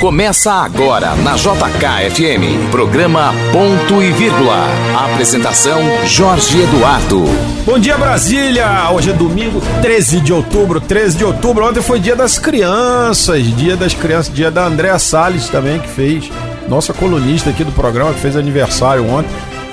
Começa agora na JKFM, programa Ponto e Vírgula. Apresentação Jorge Eduardo. Bom dia Brasília! Hoje é domingo, 13 de outubro, 13 de outubro. Ontem foi dia das crianças, dia das crianças, dia da Andréa Salles também que fez, nossa colunista aqui do programa que fez aniversário ontem.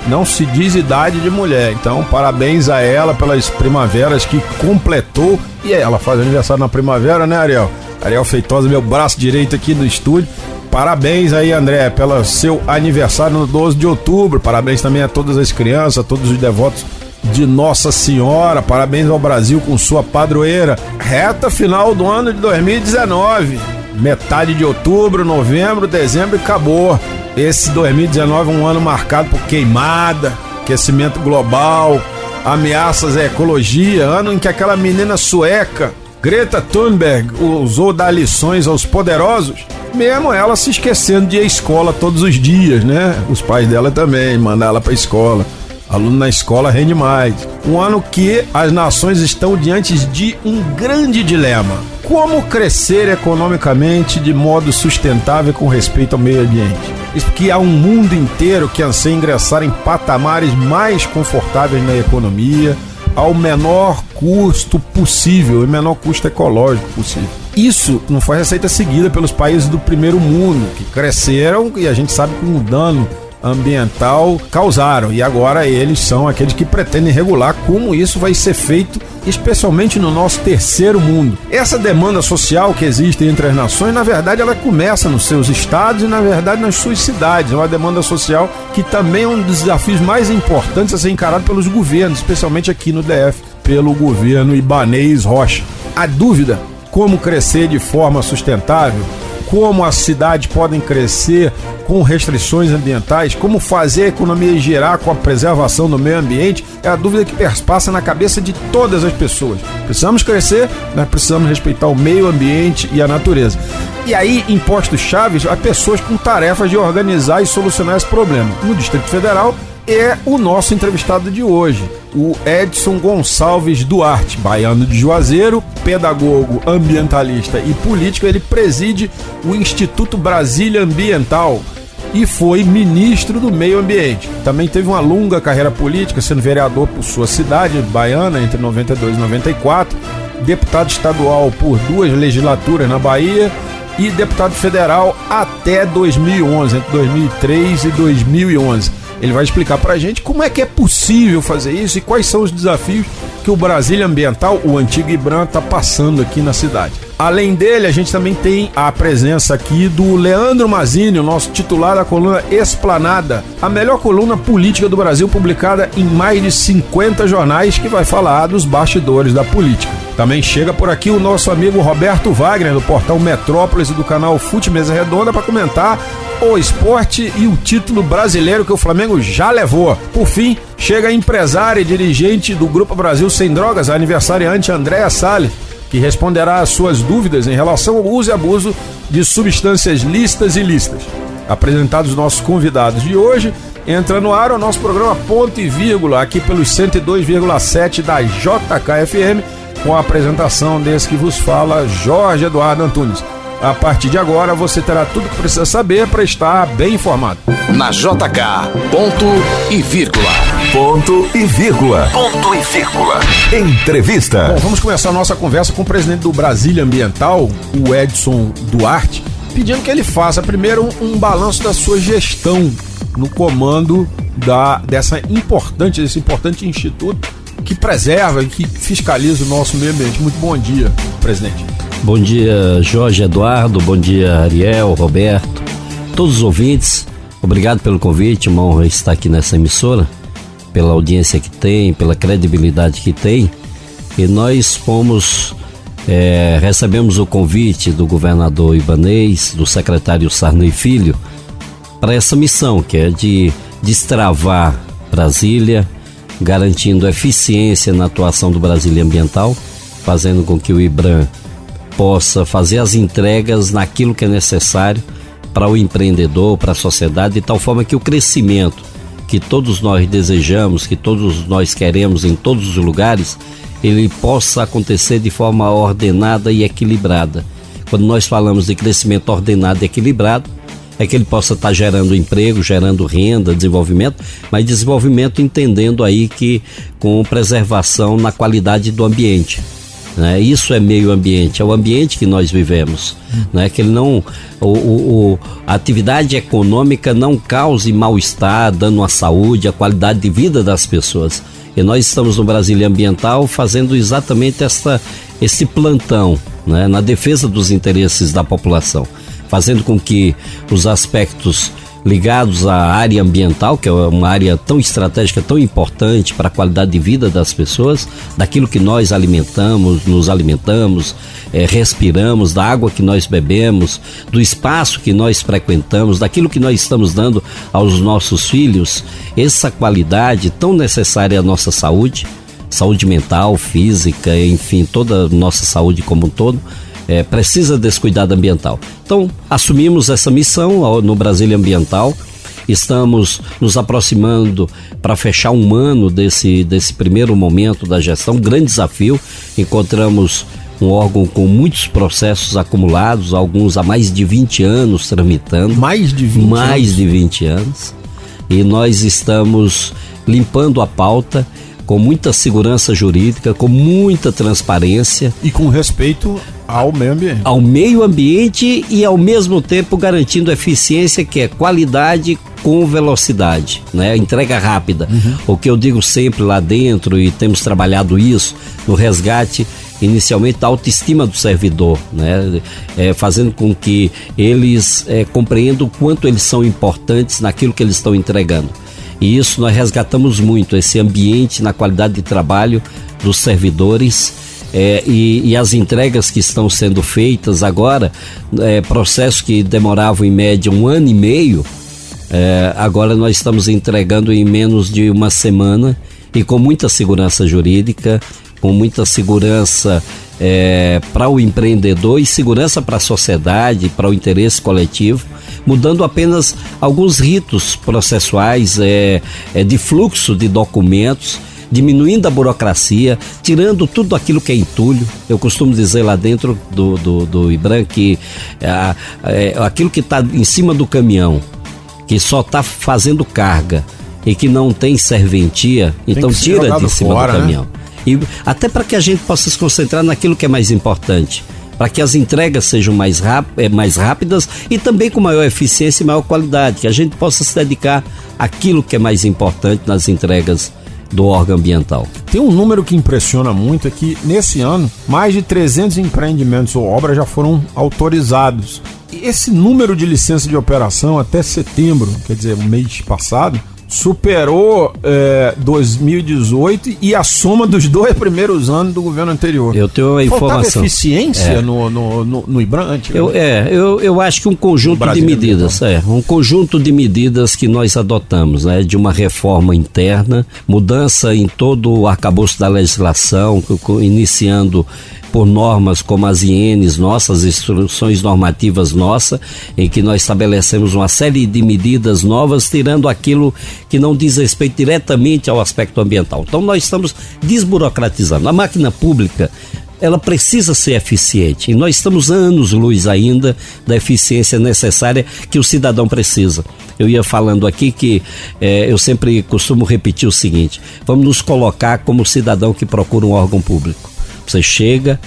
Não se diz idade de mulher, então parabéns a ela pelas primaveras que completou. E ela faz aniversário na primavera, né, Ariel? Ariel Feitosa, meu braço direito aqui no estúdio. Parabéns aí, André, pelo seu aniversário no 12 de outubro. Parabéns também a todas as crianças, a todos os devotos de Nossa Senhora. Parabéns ao Brasil com sua padroeira. Reta final do ano de 2019. Metade de outubro, novembro, dezembro e acabou. Esse 2019 é um ano marcado por queimada, aquecimento global, ameaças à ecologia, ano em que aquela menina sueca Greta Thunberg usou dar lições aos poderosos, mesmo ela se esquecendo de ir à escola todos os dias, né? Os pais dela também, mandar ela para escola. Aluno na escola rende mais. Um ano que as nações estão diante de um grande dilema: como crescer economicamente de modo sustentável com respeito ao meio ambiente. Que há um mundo inteiro que anseia ingressar em patamares mais confortáveis na economia, ao menor custo possível e menor custo ecológico possível. Isso não foi receita seguida pelos países do primeiro mundo, que cresceram e a gente sabe com o dano ambiental causaram. E agora eles são aqueles que pretendem regular como isso vai ser feito, especialmente no nosso terceiro mundo. Essa demanda social que existe entre as nações, na verdade, ela começa nos seus estados e, na verdade, nas suas cidades. É uma demanda social que também é um dos desafios mais importantes a ser encarado pelos governos, especialmente aqui no DF, pelo governo Ibanês Rocha. A dúvida como crescer de forma sustentável como as cidades podem crescer com restrições ambientais, como fazer a economia girar com a preservação do meio ambiente, é a dúvida que perspassa na cabeça de todas as pessoas. Precisamos crescer, mas precisamos respeitar o meio ambiente e a natureza. E aí, impostos chaves a pessoas com tarefas de organizar e solucionar esse problema. No Distrito Federal, é o nosso entrevistado de hoje, o Edson Gonçalves Duarte, baiano de Juazeiro, pedagogo, ambientalista e político. Ele preside o Instituto Brasília Ambiental e foi ministro do Meio Ambiente. Também teve uma longa carreira política, sendo vereador por sua cidade, Baiana, entre 92 e 94, deputado estadual por duas legislaturas na Bahia e deputado federal até 2011, entre 2003 e 2011. Ele vai explicar para a gente como é que é possível fazer isso e quais são os desafios que o Brasília Ambiental, o antigo IBRAM, está passando aqui na cidade. Além dele, a gente também tem a presença aqui do Leandro Mazini, o nosso titular da coluna Esplanada, a melhor coluna política do Brasil, publicada em mais de 50 jornais, que vai falar dos bastidores da política. Também chega por aqui o nosso amigo Roberto Wagner, do portal Metrópolis e do canal Fute Mesa Redonda, para comentar o esporte e o título brasileiro que o Flamengo já levou. Por fim, chega a empresária e dirigente do Grupo Brasil Sem Drogas, a aniversariante Andréa Salles, que responderá às suas dúvidas em relação ao uso e abuso de substâncias listas e listas. Apresentados nossos convidados de hoje, entra no ar o nosso programa Ponto e Vírgula, aqui pelos 102,7 da JKFM, com a apresentação desse que vos fala, Jorge Eduardo Antunes. A partir de agora você terá tudo o que precisa saber para estar bem informado. Na JK, ponto e vírgula. Ponto e vírgula. Ponto e vírgula. Entrevista. Bom, vamos começar a nossa conversa com o presidente do Brasília Ambiental, o Edson Duarte, pedindo que ele faça primeiro um, um balanço da sua gestão no comando da, dessa importante, desse importante instituto que preserva e que fiscaliza o nosso meio ambiente. Muito bom dia, presidente. Bom dia, Jorge Eduardo. Bom dia, Ariel, Roberto, todos os ouvintes. Obrigado pelo convite, uma honra estar aqui nessa emissora, pela audiência que tem, pela credibilidade que tem. E nós fomos, é, recebemos o convite do governador Ibanês, do secretário Sarney Filho, para essa missão, que é de destravar Brasília, garantindo eficiência na atuação do Brasília Ambiental, fazendo com que o IBRAM possa fazer as entregas naquilo que é necessário para o empreendedor, para a sociedade, de tal forma que o crescimento que todos nós desejamos, que todos nós queremos em todos os lugares, ele possa acontecer de forma ordenada e equilibrada. Quando nós falamos de crescimento ordenado e equilibrado, é que ele possa estar gerando emprego, gerando renda, desenvolvimento, mas desenvolvimento entendendo aí que com preservação na qualidade do ambiente. Né? Isso é meio ambiente, é o ambiente que nós vivemos. Né? Que ele não. O, o, a atividade econômica não cause mal-estar, dano à saúde, à qualidade de vida das pessoas. E nós estamos no Brasília Ambiental fazendo exatamente esta, esse plantão né? na defesa dos interesses da população, fazendo com que os aspectos ligados à área ambiental, que é uma área tão estratégica, tão importante para a qualidade de vida das pessoas, daquilo que nós alimentamos, nos alimentamos, é, respiramos, da água que nós bebemos, do espaço que nós frequentamos, daquilo que nós estamos dando aos nossos filhos, essa qualidade tão necessária à nossa saúde, saúde mental, física, enfim, toda a nossa saúde como um todo é, precisa desse cuidado ambiental. Então, assumimos essa missão no Brasília Ambiental. Estamos nos aproximando para fechar um ano desse, desse primeiro momento da gestão, um grande desafio. Encontramos um órgão com muitos processos acumulados, alguns há mais de 20 anos tramitando. Mais de 20 Mais anos. de 20 anos. E nós estamos limpando a pauta com muita segurança jurídica, com muita transparência. E com respeito ao meio ambiente. Ao meio ambiente e ao mesmo tempo garantindo eficiência, que é qualidade com velocidade, né? Entrega rápida. Uhum. O que eu digo sempre lá dentro, e temos trabalhado isso no resgate inicialmente da autoestima do servidor, né? É, fazendo com que eles é, compreendam o quanto eles são importantes naquilo que eles estão entregando. E isso nós resgatamos muito, esse ambiente na qualidade de trabalho dos servidores. É, e, e, as entregas que estão sendo feitas agora, é, processos que demoravam em média um ano e meio, é, agora nós estamos entregando em menos de uma semana e com muita segurança jurídica, com muita segurança é, para o empreendedor e segurança para a sociedade, para o interesse coletivo, mudando apenas alguns ritos processuais é, é, de fluxo de documentos diminuindo a burocracia, tirando tudo aquilo que é entulho. Eu costumo dizer lá dentro do, do, do IBRAM que é, é, aquilo que está em cima do caminhão, que só está fazendo carga e que não tem serventia, tem então tira de cima fora, do né? caminhão. Né? E até para que a gente possa se concentrar naquilo que é mais importante para que as entregas sejam mais, é, mais rápidas e também com maior eficiência e maior qualidade, que a gente possa se dedicar àquilo que é mais importante nas entregas do órgão ambiental. Tem um número que impressiona muito é que nesse ano mais de 300 empreendimentos ou obras já foram autorizados. E esse número de licença de operação até setembro, quer dizer, mês passado, superou é, 2018 e a soma dos dois primeiros anos do governo anterior. Eu tenho a informação. Faltava eficiência é. no, no, no, no IBRAN? Eu, é, eu, eu acho que um conjunto de medidas, é, um conjunto de medidas que nós adotamos, né, de uma reforma interna, mudança em todo o arcabouço da legislação, iniciando por normas como as INs nossas, instruções normativas nossas, em que nós estabelecemos uma série de medidas novas, tirando aquilo que não diz respeito diretamente ao aspecto ambiental. Então nós estamos desburocratizando. A máquina pública ela precisa ser eficiente. E nós estamos anos luz ainda da eficiência necessária que o cidadão precisa. Eu ia falando aqui que é, eu sempre costumo repetir o seguinte: vamos nos colocar como cidadão que procura um órgão público. Você chega,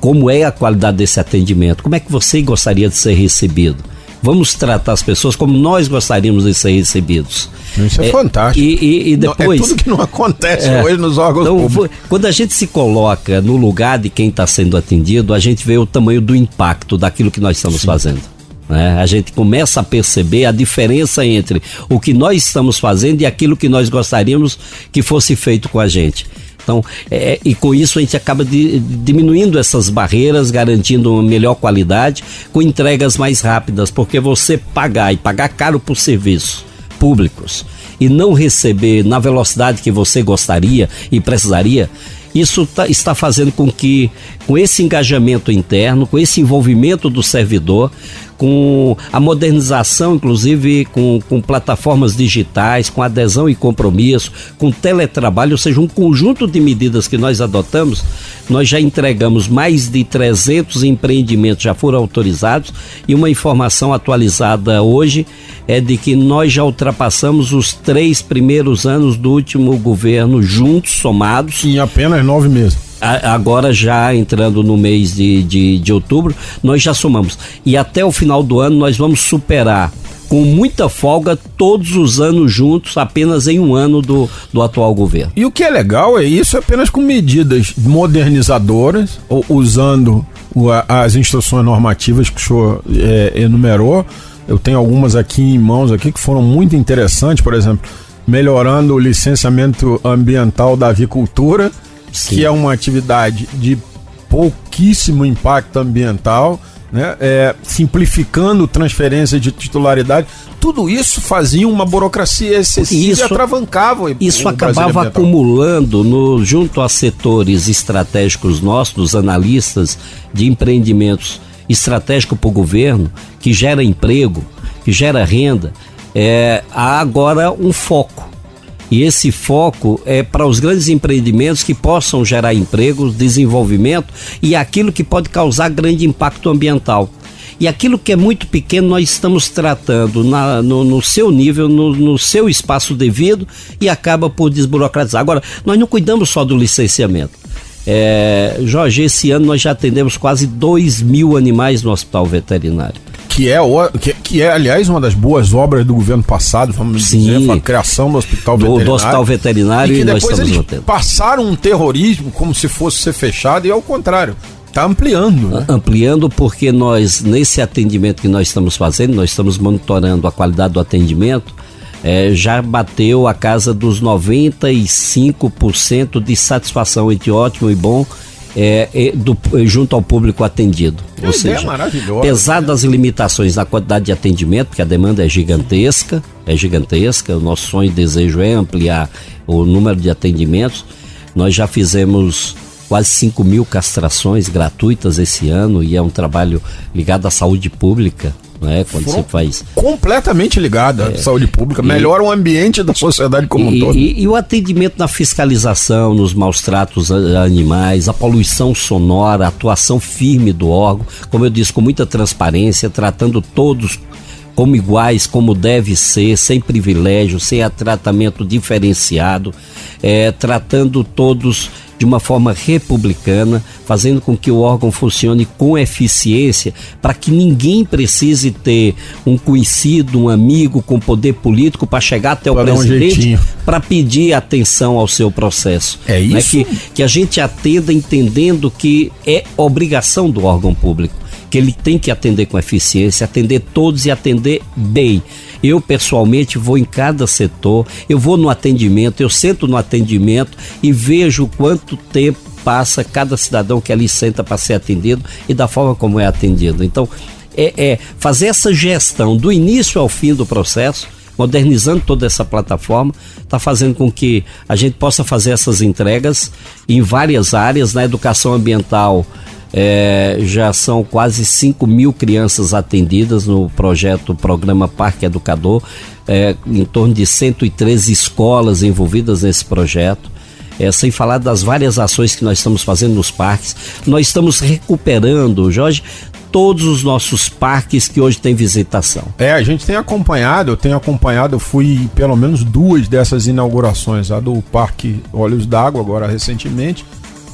como é a qualidade desse atendimento? Como é que você gostaria de ser recebido? Vamos tratar as pessoas como nós gostaríamos de ser recebidos. Isso é, é fantástico. E, e, e, depois. Não, é tudo que não acontece é, hoje nos órgãos então, públicos. Quando a gente se coloca no lugar de quem está sendo atendido, a gente vê o tamanho do impacto daquilo que nós estamos Sim. fazendo. Né? A gente começa a perceber a diferença entre o que nós estamos fazendo e aquilo que nós gostaríamos que fosse feito com a gente. Então, é, e com isso a gente acaba de, diminuindo essas barreiras, garantindo uma melhor qualidade, com entregas mais rápidas, porque você pagar e pagar caro por serviços públicos e não receber na velocidade que você gostaria e precisaria, isso tá, está fazendo com que, com esse engajamento interno, com esse envolvimento do servidor, com a modernização, inclusive com, com plataformas digitais, com adesão e compromisso, com teletrabalho, ou seja, um conjunto de medidas que nós adotamos, nós já entregamos mais de 300 empreendimentos já foram autorizados e uma informação atualizada hoje é de que nós já ultrapassamos os três primeiros anos do último governo juntos, somados. Em apenas nove meses agora já entrando no mês de, de, de, outubro, nós já somamos. E até o final do ano nós vamos superar com muita folga todos os anos juntos, apenas em um ano do, do atual governo. E o que é legal é isso apenas com medidas modernizadoras, usando as instruções normativas que o senhor é, enumerou. Eu tenho algumas aqui em mãos aqui que foram muito interessantes, por exemplo, melhorando o licenciamento ambiental da avicultura, Sim. que é uma atividade de pouquíssimo impacto ambiental né? É, simplificando transferência de titularidade. Tudo isso fazia uma burocracia excessiva isso, e atravancava. Isso acabava acumulando no, junto a setores estratégicos nossos, dos analistas de empreendimentos estratégicos para o governo, que gera emprego, que gera renda. É, há agora um foco e esse foco é para os grandes empreendimentos que possam gerar empregos, desenvolvimento e aquilo que pode causar grande impacto ambiental. E aquilo que é muito pequeno nós estamos tratando na, no, no, seu nível, no, no, seu espaço devido e acaba por desburocratizar. Agora, nós não cuidamos só do licenciamento. É, Jorge, esse ano nós já atendemos quase 2 mil animais no hospital veterinário que é, o, que, que, é, aliás, uma das boas obras do governo passado, vamos Sim, dizer, a criação do hospital do, veterinário. Do hospital veterinário e, que depois eles passaram um terrorismo como se fosse ser fechado e ao contrário. Está ampliando. Né? Ampliando porque nós, nesse atendimento que nós estamos fazendo, nós estamos monitorando a qualidade do atendimento, é, já bateu a casa dos 95% de satisfação entre ótimo e bom é, é, do, junto ao público atendido. Ou seja, apesar das limitações na quantidade de atendimento, porque a demanda é gigantesca, é gigantesca, o nosso sonho e desejo é ampliar o número de atendimentos. Nós já fizemos quase 5 mil castrações gratuitas esse ano e é um trabalho ligado à saúde pública né? Quando você faz. Completamente ligada é, à saúde pública, e, melhora o ambiente da sociedade como e, um todo. E, e, o atendimento na fiscalização, nos maus tratos a animais, a poluição sonora, a atuação firme do órgão, como eu disse, com muita transparência, tratando todos como iguais, como deve ser, sem privilégio, sem tratamento diferenciado, é, tratando todos de uma forma republicana, fazendo com que o órgão funcione com eficiência, para que ninguém precise ter um conhecido, um amigo com poder político para chegar até o presidente para pedir atenção ao seu processo. É né? isso. Né? Que, que a gente atenda entendendo que é obrigação do órgão público que ele tem que atender com eficiência, atender todos e atender bem. Eu pessoalmente vou em cada setor, eu vou no atendimento, eu sento no atendimento e vejo quanto tempo passa cada cidadão que ali senta para ser atendido e da forma como é atendido. Então, é, é fazer essa gestão do início ao fim do processo modernizando toda essa plataforma, está fazendo com que a gente possa fazer essas entregas em várias áreas, na educação ambiental, é, já são quase 5 mil crianças atendidas no projeto Programa Parque Educador, é, em torno de 113 escolas envolvidas nesse projeto. É, sem falar das várias ações que nós estamos fazendo nos parques. Nós estamos recuperando, Jorge, todos os nossos parques que hoje têm visitação. É, a gente tem acompanhado, eu tenho acompanhado, eu fui pelo menos duas dessas inaugurações, a do Parque Olhos d'Água agora recentemente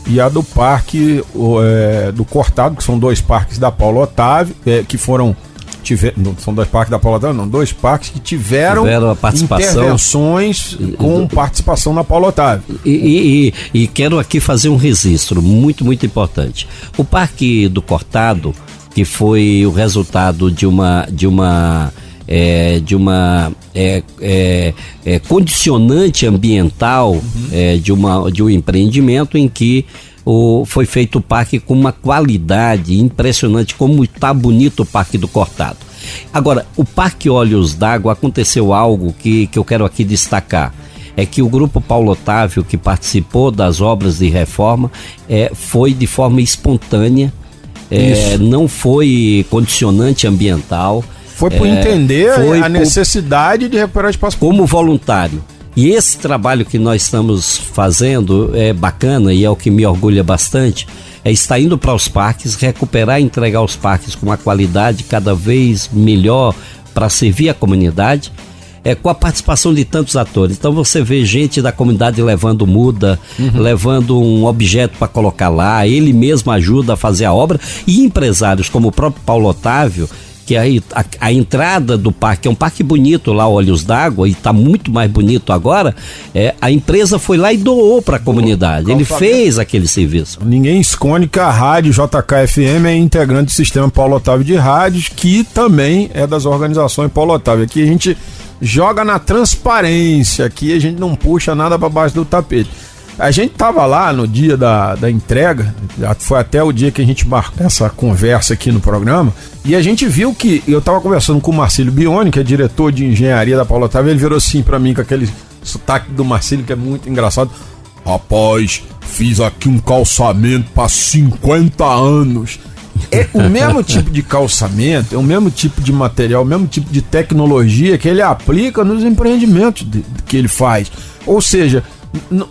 e a do parque o, é, do Cortado, que são dois parques da Paulo Otávio, é, que foram tiver, não, são dois parques da Paulo Otávio, não, dois parques que tiveram, tiveram intervenções com participação na Paulo Otávio. E, e, e, e quero aqui fazer um registro muito, muito importante. O Parque do Cortado, que foi o resultado de uma de uma é, de uma é, é, é condicionante ambiental uhum. É, de, uma, de um empreendimento em que o, foi feito o parque com uma qualidade impressionante, como está bonito o Parque do Cortado. Agora, o Parque Olhos d'Água aconteceu algo que, que eu quero aqui destacar é que o grupo Paulo Otávio, que participou das obras de reforma, é, foi de forma espontânea é, não foi condicionante ambiental. Foi por é, entender foi a por- necessidade de recuperar espaço como voluntário. E esse trabalho que nós estamos fazendo é bacana e é o que me orgulha bastante. É estar indo para os parques, recuperar e entregar os parques com uma qualidade cada vez melhor para servir a comunidade. É, com a participação de tantos atores. Então você vê gente da comunidade levando muda, levando um objeto para colocar lá, ele mesmo ajuda a fazer a obra, e empresários como o próprio Paulo Otávio, que aí a, a entrada do parque é um parque bonito lá, Olhos d'Água, e está muito mais bonito agora. É, a empresa foi lá e doou para a comunidade. Ele fez aquele serviço. Ninguém esconde que a rádio JKFM é integrante do sistema Paulo Otávio de rádios, que também é das organizações Paulo Otávio. Aqui a gente joga na transparência, aqui a gente não puxa nada para baixo do tapete. A gente tava lá no dia da, da entrega, foi até o dia que a gente marcou essa conversa aqui no programa, e a gente viu que, eu tava conversando com o Marcílio Bione, que é diretor de engenharia da Paulo Otávio, ele virou assim para mim com aquele sotaque do Marcílio, que é muito engraçado. Rapaz, fiz aqui um calçamento para 50 anos. É o mesmo tipo de calçamento, é o mesmo tipo de material, o mesmo tipo de tecnologia que ele aplica nos empreendimentos de- que ele faz. Ou seja,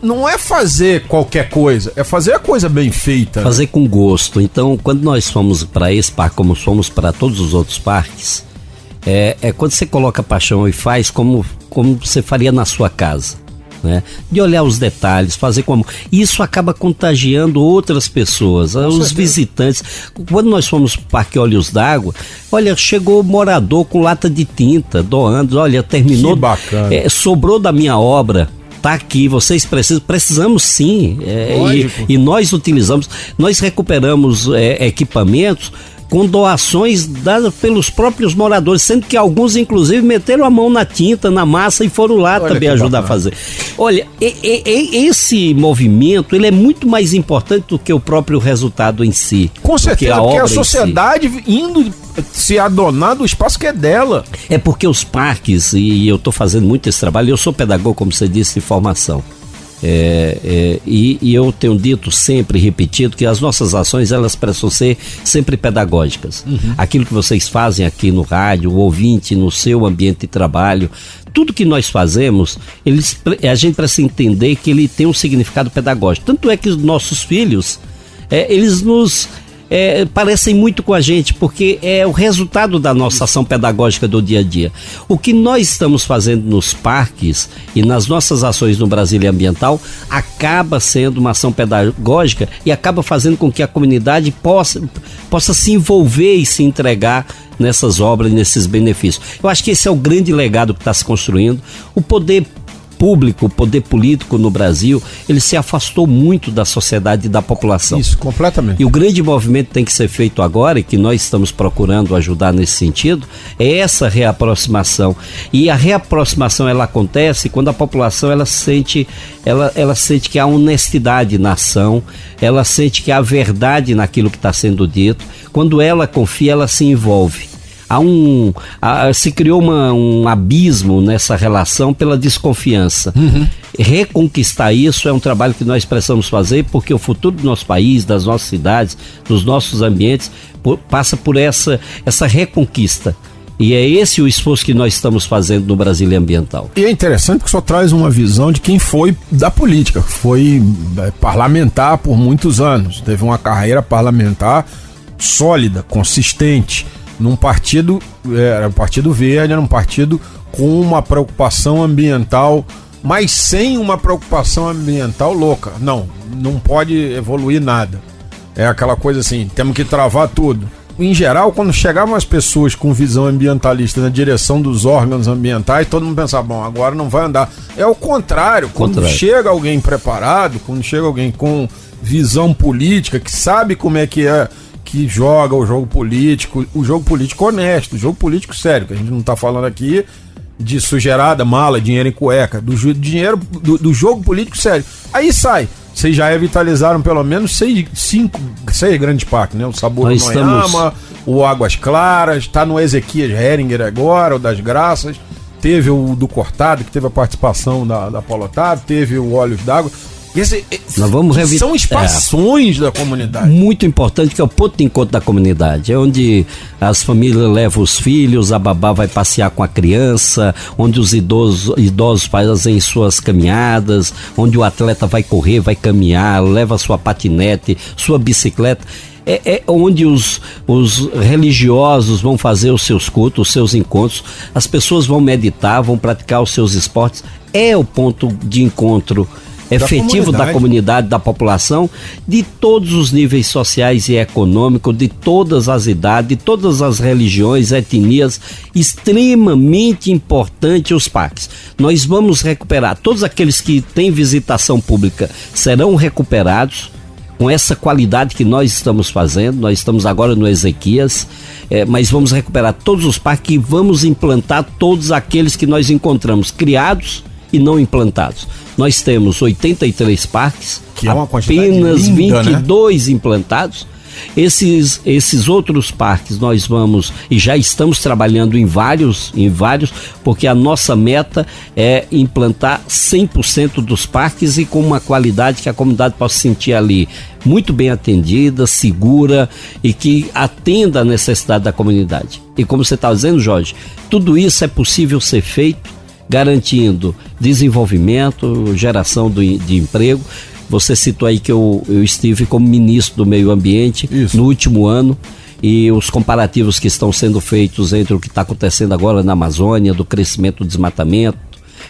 não é fazer qualquer coisa, é fazer a coisa bem feita. né? Fazer com gosto. Então, quando nós fomos para esse parque, como fomos para todos os outros parques, é, é quando você coloca paixão e faz como, como você faria na sua casa. Né? De olhar os detalhes, fazer como. Isso acaba contagiando outras pessoas, os visitantes. Quando nós fomos pro Parque Olhos d'Água, olha, chegou morador com lata de tinta, doando, olha, terminou. Que bacana. é, sobrou da minha obra. Tá aqui, vocês precisam, precisamos sim. é, e, e nós utilizamos, nós recuperamos é, equipamentos com doações dadas pelos próprios moradores, sendo que alguns, inclusive, meteram a mão na tinta, na massa e foram lá Olha também ajudar bacana. a fazer. Olha, e- e- esse movimento ele é muito mais importante do que o próprio resultado em si. Com certeza, porque obra a em si. sociedade indo se adonar do espaço que é dela. É porque os parques, e eu estou fazendo muito esse trabalho, eu sou pedagogo, como você disse, de formação. É, é, e, e eu tenho dito sempre, repetido, que as nossas ações elas precisam ser sempre pedagógicas. Aquilo que vocês fazem aqui no rádio, o ouvinte, no seu ambiente de trabalho, tudo que nós fazemos, eles, a gente precisa entender que ele tem um significado pedagógico. Tanto é que os nossos filhos, é, eles nos é, parecem muito com a gente, porque é o resultado da nossa ação pedagógica do dia a dia. O que nós estamos fazendo nos parques e nas nossas ações no Brasília Ambiental acaba sendo uma ação pedagógica e acaba fazendo com que a comunidade possa, possa se envolver e se entregar nessas obras, nesses benefícios. Eu acho que esse é o grande legado que está se construindo. O poder público, o poder político no Brasil, ele se afastou muito da sociedade e da população. Isso, completamente. E o grande movimento que tem que ser feito agora, e que nós estamos procurando ajudar nesse sentido, é essa reaproximação. E a reaproximação ela acontece quando a população ela sente, ela, ela sente que há honestidade na ação, ela sente que há verdade naquilo que está sendo dito. Quando ela confia, ela se envolve. Há um, há- se criou uma- um abismo nessa relação pela desconfiança. Reconquistar isso é um trabalho que nós precisamos fazer porque o futuro do nosso país, das nossas cidades, dos nossos ambientes, por- passa por essa, essa reconquista. E é esse o esforço que nós estamos fazendo no Brasília Ambiental. E é interessante porque só traz uma visão de quem foi da política, foi é, parlamentar por muitos anos, teve uma carreira parlamentar sólida, consistente, num partido, era um partido verde, era um partido com uma preocupação ambiental, mas sem uma preocupação ambiental louca. Não, não pode evoluir nada. É aquela coisa assim, temos que travar tudo. Em geral, quando chegavam as pessoas com visão ambientalista na direção dos órgãos ambientais, todo mundo pensava, bom, agora não vai andar. É o contrário, quando Contrário. chega alguém preparado, quando chega alguém com visão política, que sabe como é que é que joga o jogo político, o jogo político honesto, o jogo político sério, que a gente não tá falando aqui de sujeirada, mala, dinheiro em cueca, do dinheiro do, do jogo político sério. Aí sai. Vocês já revitalizaram pelo menos seis, cinco, seis grandes parques, né? O Sabor Nós do estamos- o Águas Claras, tá no Ezequias Heringer agora, o das Graças. Teve o do Cortado, que teve a participação da, da Paulo Otávio, teve o Olhos d'Água. Esse, Nós vamos que revi- São expansões da comunidade. muito importante que é o ponto de encontro da comunidade. É onde as famílias levam os filhos, a babá vai passear com a criança, onde os idosos, idosos fazem suas caminhadas, onde o atleta vai correr, vai caminhar, leva sua patinete, sua bicicleta. É, é onde os, os religiosos vão fazer os seus cultos, os seus encontros, as pessoas vão meditar, vão praticar os seus esportes. É o ponto de encontro efetivo da comunidade. comunidade, da população, de todos os níveis sociais e econômicos, de todas as idades, de todas as religiões, etnias, extremamente importante os parques. Nós vamos recuperar, todos aqueles que têm visitação pública serão recuperados com essa qualidade que nós estamos fazendo, nós estamos agora no Ezequias, eh, mas vamos recuperar todos os parques e vamos implantar todos aqueles que nós encontramos criados e não implantados. Nós temos 83 parques, Que é uma apenas linda, né? 22 implantados. Esses, esses outros parques nós vamos e já estamos trabalhando em vários, em vários, porque a nossa meta é implantar 100% dos parques e com uma qualidade que a comunidade possa se sentir ali muito bem atendida, segura e que atenda a necessidade da comunidade. E como você está dizendo, Jorge, tudo isso é possível ser feito garantindo desenvolvimento, geração do, de emprego. Você citou aí que eu, eu estive como ministro do Meio Ambiente Isso. no último ano e os comparativos que estão sendo feitos entre o que está acontecendo agora na Amazônia, do crescimento do desmatamento,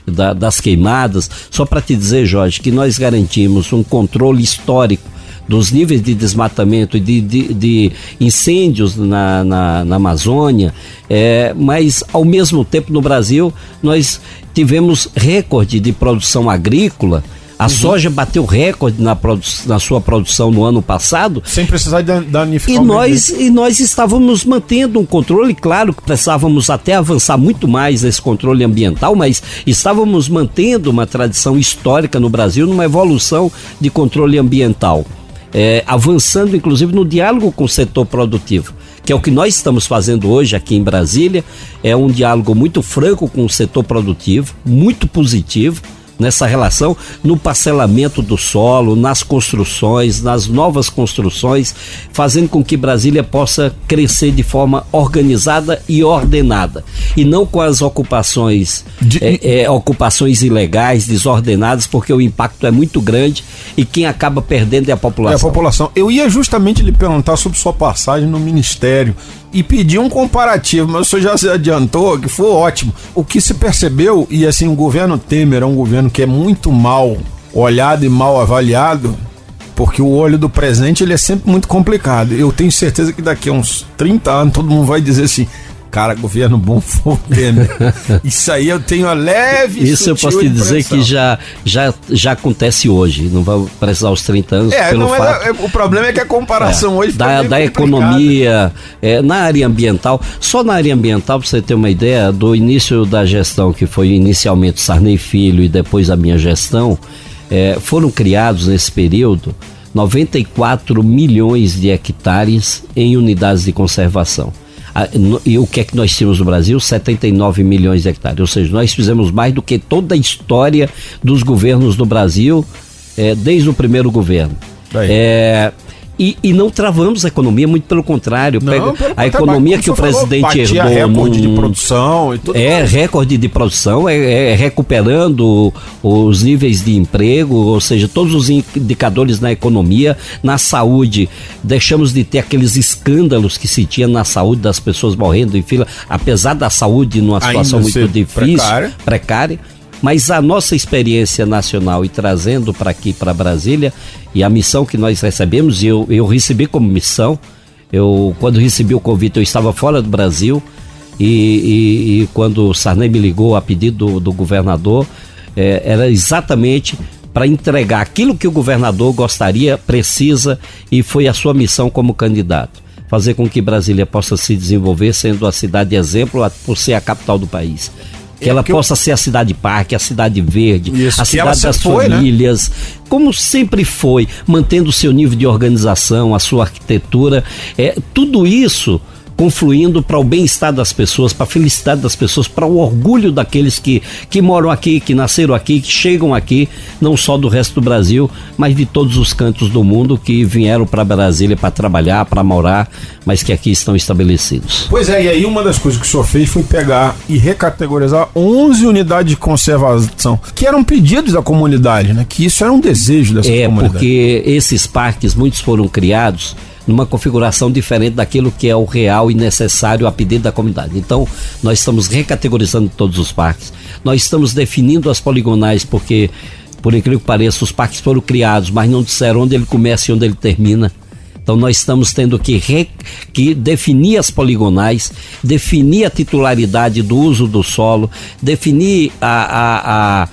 da- das queimadas. Só para te dizer, Jorge, que nós garantimos um controle histórico dos níveis de desmatamento e de, de- de incêndios na, na- na Amazônia, é, mas ao mesmo tempo no Brasil nós tivemos recorde de produção agrícola. A soja bateu recorde na, na sua produção no ano passado Sem precisar dan- danificar e nós, e nós estávamos mantendo um controle, claro que precisávamos até avançar muito mais nesse controle ambiental, mas estávamos mantendo uma tradição histórica no Brasil numa evolução de controle ambiental. É, avançando inclusive no diálogo com o setor produtivo, que é o que nós estamos fazendo hoje aqui em Brasília. É um diálogo muito franco com o setor produtivo, muito positivo nessa relação, no parcelamento do solo, nas construções, nas novas construções, fazendo com que Brasília possa crescer de forma organizada e ordenada. E não com as ocupações, De- é, é, ocupações ilegais, desordenadas, porque o impacto é muito grande e quem acaba perdendo é a É a população. população. Eu ia justamente lhe perguntar sobre sua passagem no ministério e pedir um comparativo, mas o senhor já se adiantou, que foi ótimo. O que se percebeu, e assim, o governo Temer é um governo que é muito mal olhado e mal avaliado, porque o olho do presente ele é sempre muito complicado. Eu tenho certeza que daqui a uns 30 anos todo mundo vai dizer assim. Cara, governo bom foi Temer. Isso aí eu tenho a leve Isso eu posso te sutil dizer impressão. que já, já, já acontece hoje, não vai precisar aos 30 anos É, pelo fato. é- o problema é que a comparação hoje fica da, da economia, é, na área ambiental. Só na área ambiental, para você ter uma ideia, do início da gestão, que foi inicialmente Sarney Filho e depois a minha gestão, é, foram criados nesse período 94 milhões de hectares em unidades de conservação. E o que é que nós tínhamos no Brasil? 79 milhões de hectares. Ou seja, nós fizemos mais do que toda a história dos governos do Brasil, é, desde o primeiro governo. É, e, e não travamos a economia, muito pelo contrário. Não, pelo a contrário, economia que o falou, presidente batia herdou. recorde de num- produção e tudo é mais. recorde de produção, é, é recuperando os níveis de emprego, ou seja, todos os indicadores na economia, na saúde. Deixamos de ter aqueles escândalos que se tinha na saúde das pessoas morrendo em fila, apesar da saúde numa Ainda situação muito ser difícil, precária. precária. Mas a nossa experiência nacional e trazendo para aqui, para Brasília, e a missão que nós recebemos, e eu, eu recebi como missão, eu quando recebi o convite eu estava fora do Brasil, e, e- e quando o Sarney me ligou a pedido do, do governador, eh, era exatamente para entregar aquilo que o governador gostaria, precisa, e foi a sua missão como candidato. Fazer com que Brasília possa se desenvolver sendo a cidade exemplo por ser a capital do país. Que É ela eu- possa ser a cidade parque, a cidade verde, Isso, a que cidade das foi, né? famílias, como sempre foi, mantendo o seu nível de organização, a sua arquitetura. É, tudo isso confluindo para o bem-estar das pessoas, para a felicidade das pessoas, para o orgulho daqueles que, que moram aqui, que nasceram aqui, que chegam aqui, não só do resto do Brasil, mas de todos os cantos do mundo que vieram para Brasília para trabalhar, para morar, mas que aqui estão estabelecidos. Pois é, e aí uma das coisas que o senhor fez foi pegar e recategorizar 11 unidades de conservação, que eram pedidos da comunidade, né? Que isso era um desejo dessa é, comunidade. É, porque esses parques, muitos foram criados numa configuração diferente daquilo que é o real e necessário a pedido da comunidade. Então, nós estamos recategorizando todos os parques, nós estamos definindo as poligonais, porque, por incrível que pareça, os parques foram criados, mas não disseram onde ele começa e onde ele termina. Então nós estamos tendo que, re, que definir as poligonais, definir a titularidade do uso do solo, definir a, a, a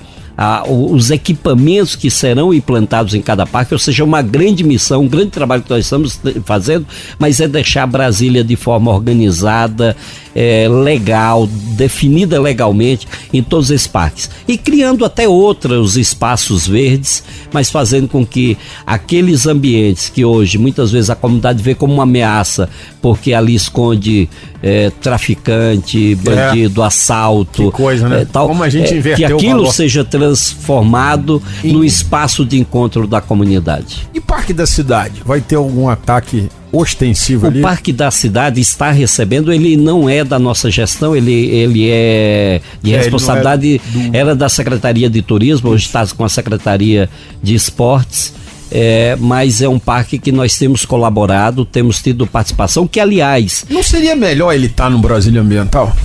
os equipamentos que serão implantados em cada parque, ou seja, uma grande missão, um grande trabalho que nós estamos fazendo, mas é deixar Brasília de forma organizada, é, legal, definida legalmente em todos esses parques. E criando até outros espaços verdes, mas fazendo com que aqueles ambientes que hoje muitas vezes a comunidade vê como uma ameaça, porque ali esconde é, traficante, bandido, é. assalto. Que coisa, né? É, tal, como a gente é, inverteu Que aquilo seja transformado e... no espaço de encontro da comunidade. E Parque da Cidade? Vai ter algum ataque ostensivo o ali? O Parque da Cidade está recebendo, ele não é da nossa gestão, ele, ele é de é, responsabilidade, é do... era da Secretaria de Turismo, hoje está com a Secretaria de Esportes. É, mas é um parque que nós temos colaborado, temos tido participação, que aliás. Não seria melhor ele estar tá no Brasília Ambiental?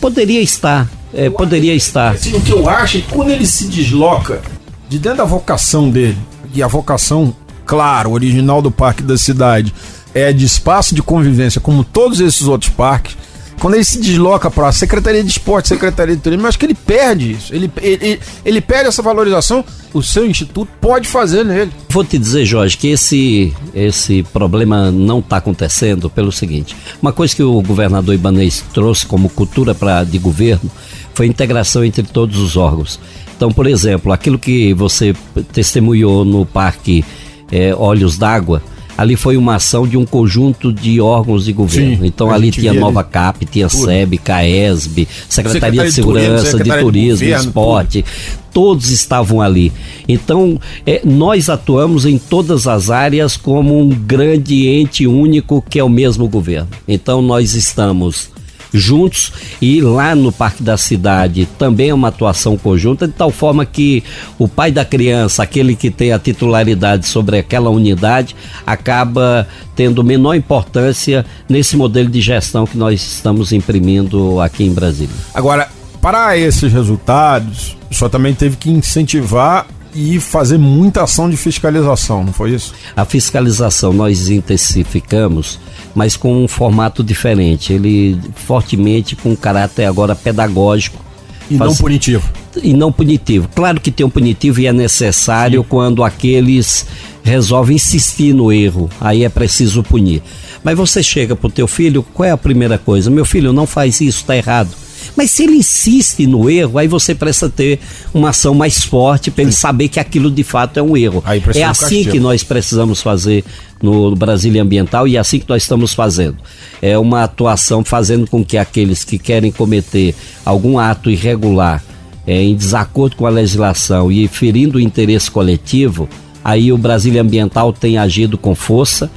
Poderia estar, é, poderia estar. Assim, o que eu acho é que quando ele se desloca de dentro da vocação dele, e a vocação, claro, original do Parque da Cidade, é de espaço de convivência, como todos esses outros parques, quando ele se desloca para a Secretaria de Esporte, Secretaria de Turismo, eu acho que ele perde isso. Ele, ele, ele perde essa valorização, o seu instituto pode fazer nele. Vou te dizer, Jorge, que esse, esse problema não está acontecendo pelo seguinte: uma coisa que o governador Ibanez trouxe como cultura pra, de governo foi a integração entre todos os órgãos. Então, por exemplo, aquilo que você testemunhou no Parque é, Olhos d'Água ali foi uma ação de um conjunto de órgãos de governo. Sim, então ali tinha Nova ali. Cap, tinha tudo. SEB, CAESB, Secretaria, de Segurança, de Turismo, de governo, Esporte, tudo. todos estavam ali. Então é, nós atuamos em todas as áreas como um grande ente único que é o mesmo governo. Então nós estamos juntos e lá no Parque da Cidade também é uma atuação conjunta, de tal forma que o pai da criança, aquele que tem a titularidade sobre aquela unidade, acaba tendo menor importância nesse modelo de gestão que nós estamos imprimindo aqui em Brasília. Agora, para esses resultados, senhor também teve que incentivar e fazer muita ação de fiscalização, não foi isso? A fiscalização nós intensificamos mas com um formato diferente. Ele fortemente com um caráter agora pedagógico. E faz... não punitivo. E não punitivo. Claro que tem um punitivo e é necessário Sim. quando aqueles resolvem insistir no erro. Aí é preciso punir. Mas você chega pro teu filho, qual é a primeira coisa? Meu filho, não faz isso, está errado. Mas se ele insiste no erro, aí você precisa ter uma ação mais forte para ele saber que aquilo de fato é um erro. é assim que nós precisamos fazer no Brasília Ambiental e é assim que nós estamos fazendo. É uma atuação fazendo com que aqueles que querem cometer algum ato irregular é, em desacordo com a legislação e ferindo o interesse coletivo, aí o Brasília Ambiental tem agido com força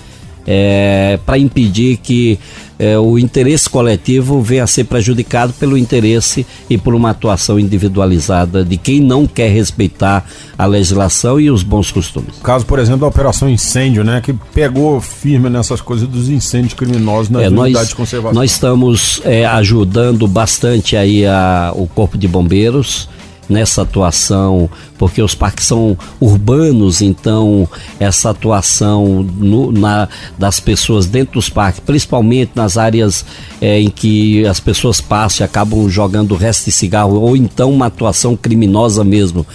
é, para impedir que é, o interesse coletivo venha a ser prejudicado pelo interesse e por uma atuação individualizada de quem não quer respeitar a legislação e os bons costumes. Caso, por exemplo, da Operação Incêndio, né, que pegou firme nessas coisas dos incêndios criminosos nas é, unidades de conservação. Nós estamos é, ajudando bastante aí a, o Corpo de Bombeiros, nessa atuação, porque os parques são urbanos, então essa atuação no, na, das pessoas dentro dos parques, principalmente nas áreas é, em que as pessoas passam e acabam jogando resto de cigarro, ou então uma atuação criminosa mesmo,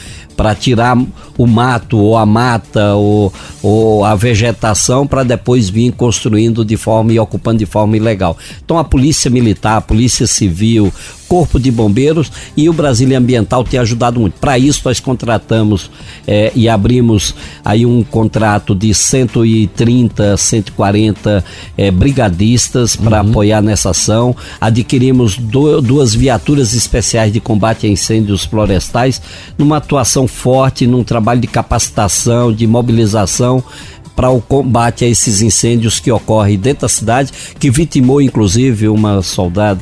para tirar o mato ou a mata ou, ou a vegetação para depois vir construindo de forma e ocupando de forma ilegal. Então a polícia militar, a polícia civil, Corpo de Bombeiros e o Brasília Ambiental tem ajudado muito. Para isso, nós contratamos é, e abrimos aí um contrato de 130, 140 é, brigadistas para uhum. apoiar nessa ação. Adquirimos do, duas viaturas especiais de combate a incêndios florestais, numa atuação forte, num trabalho de capacitação, de mobilização para o combate a esses incêndios que ocorrem dentro da cidade, que vitimou inclusive uma soldada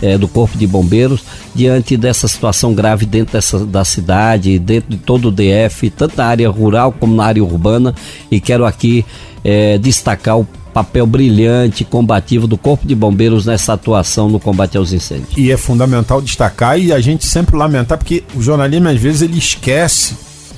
é, do Corpo de Bombeiros, diante dessa situação grave dentro dessa, da cidade, dentro de todo o DF, tanto na área rural como na área urbana, e quero aqui é, destacar o papel brilhante, combativo do Corpo de Bombeiros nessa atuação no combate aos incêndios. E é fundamental destacar e a gente sempre lamentar, porque o jornalismo às vezes ele esquece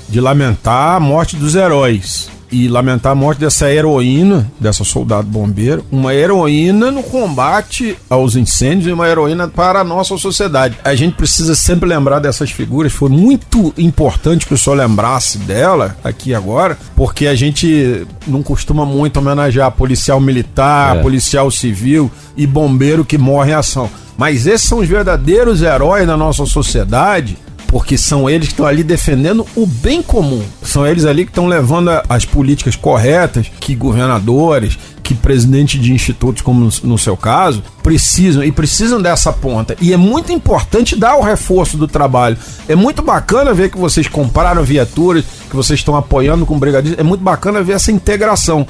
de lamentar a morte dos heróis e lamentar a morte dessa heroína, dessa soldado bombeiro, uma heroína no combate aos incêndios e uma heroína para a nossa sociedade. A gente precisa sempre lembrar dessas figuras, foi muito importante que o senhor lembrasse dela aqui agora, porque a gente não costuma muito homenagear policial militar, é. policial civil e bombeiro que morre em ação. Mas esses são os verdadeiros heróis da nossa sociedade porque são eles que estão ali defendendo o bem comum. São eles ali que estão levando as políticas corretas que governadores, que presidentes de institutos, como no seu caso, precisam e precisam dessa ponta. E é muito importante dar o reforço do trabalho. É muito bacana ver que vocês compraram viaturas, que vocês estão apoiando com brigadistas. É muito bacana ver essa integração.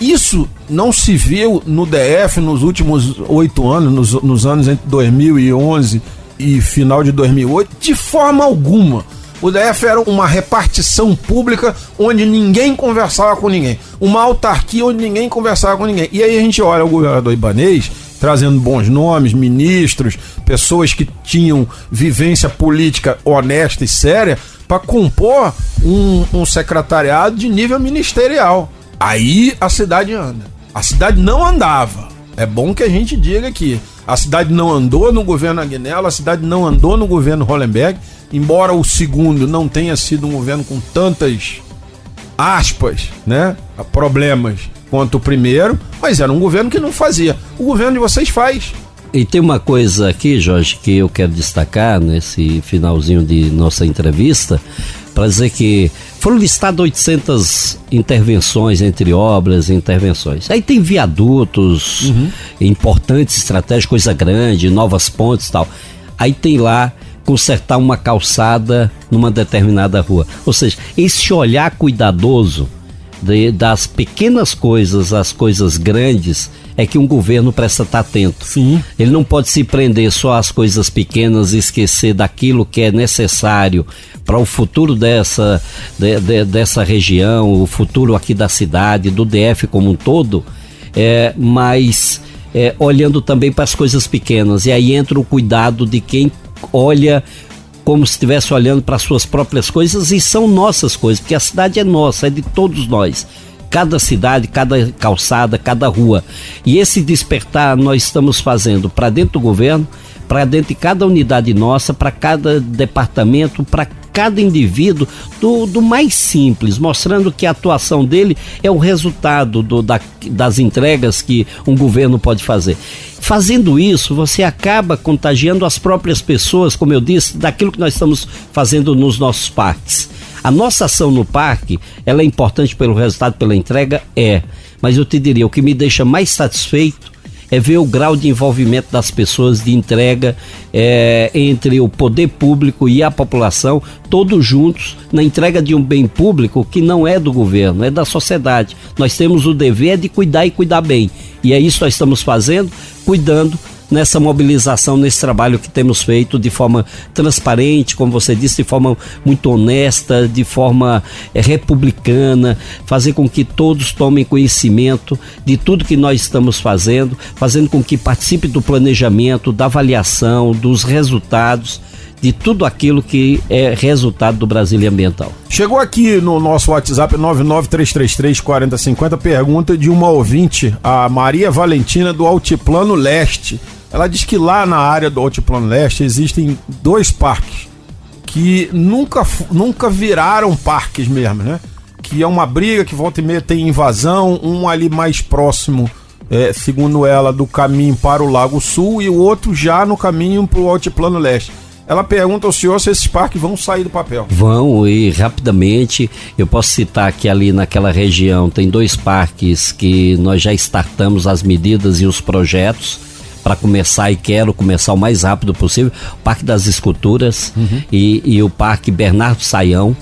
Isso não se viu no DF nos últimos oito anos, nos, nos anos entre 2011 e final de 2008, de forma alguma. O DF era uma repartição pública onde ninguém conversava com ninguém. Uma autarquia onde ninguém conversava com ninguém. E aí a gente olha o governador Ibanês trazendo bons nomes, ministros, pessoas que tinham vivência política honesta e séria para compor um, um secretariado de nível ministerial. Aí a cidade anda. A cidade não andava. É bom que a gente diga aqui. A cidade não andou no governo Agnello, a cidade não andou no governo Hollenberg, embora o segundo não tenha sido um governo com tantas aspas, né, problemas quanto o primeiro, mas era um governo que não fazia. O governo de vocês faz. E tem uma coisa aqui, Jorge, que eu quero destacar nesse finalzinho de nossa entrevista, para dizer que foram listadas 800 intervenções entre obras e intervenções. Aí tem viadutos uhum. importantes, estratégicos, coisa grande, novas pontes e tal. Aí tem lá consertar uma calçada numa determinada rua. Ou seja, esse olhar cuidadoso de, das pequenas coisas às coisas grandes é que um governo precisa estar atento. Sim. Ele não pode se prender só às coisas pequenas e esquecer daquilo que é necessário para o futuro dessa, de, de, dessa região, o futuro aqui da cidade, do DF como um todo, é, mas é, olhando também para as coisas pequenas. E aí entra o cuidado de quem olha como se estivesse olhando para suas próprias coisas e são nossas coisas, porque a cidade é nossa, é de todos nós. Cada cidade, cada calçada, cada rua. E esse despertar nós estamos fazendo para dentro do governo, para dentro de cada unidade nossa, para cada departamento, para cada indivíduo do, do mais simples, mostrando que a atuação dele é o resultado do, da, das entregas que um governo pode fazer. Fazendo isso, você acaba contagiando as próprias pessoas, como eu disse, daquilo que nós estamos fazendo nos nossos parques. A nossa ação no parque, ela é importante pelo resultado, pela entrega, é. Mas eu te diria, o que me deixa mais satisfeito é ver o grau de envolvimento das pessoas, de entrega é, entre o poder público e a população, todos juntos, na entrega de um bem público que não é do governo, é da sociedade. Nós temos o dever de cuidar e cuidar bem. E é isso que nós estamos fazendo, cuidando nessa mobilização, nesse trabalho que temos feito de forma transparente, como você disse, de forma muito honesta, de forma é, republicana, fazer com que todos tomem conhecimento de tudo que nós estamos fazendo, fazendo com que participe do planejamento, da avaliação, dos resultados de tudo aquilo que é resultado do Brasília Ambiental. Chegou aqui no nosso WhatsApp 993334050 pergunta de uma ouvinte, a Maria Valentina do Altiplano Leste. Ela diz que lá na área do Altiplano Leste existem dois parques que nunca, nunca viraram parques mesmo, né? Que é uma briga que volta e meia tem invasão, um ali mais próximo é, segundo ela, do caminho para o Lago Sul e o outro já no caminho para o Altiplano Leste. Ela pergunta ao senhor se esses parques vão sair do papel. Vão, e rapidamente eu posso citar que ali naquela região tem dois parques que nós já startamos as medidas e os projetos para começar e quero começar o mais rápido possível. O Parque das Esculturas uhum. e, e o Parque Bernardo Saião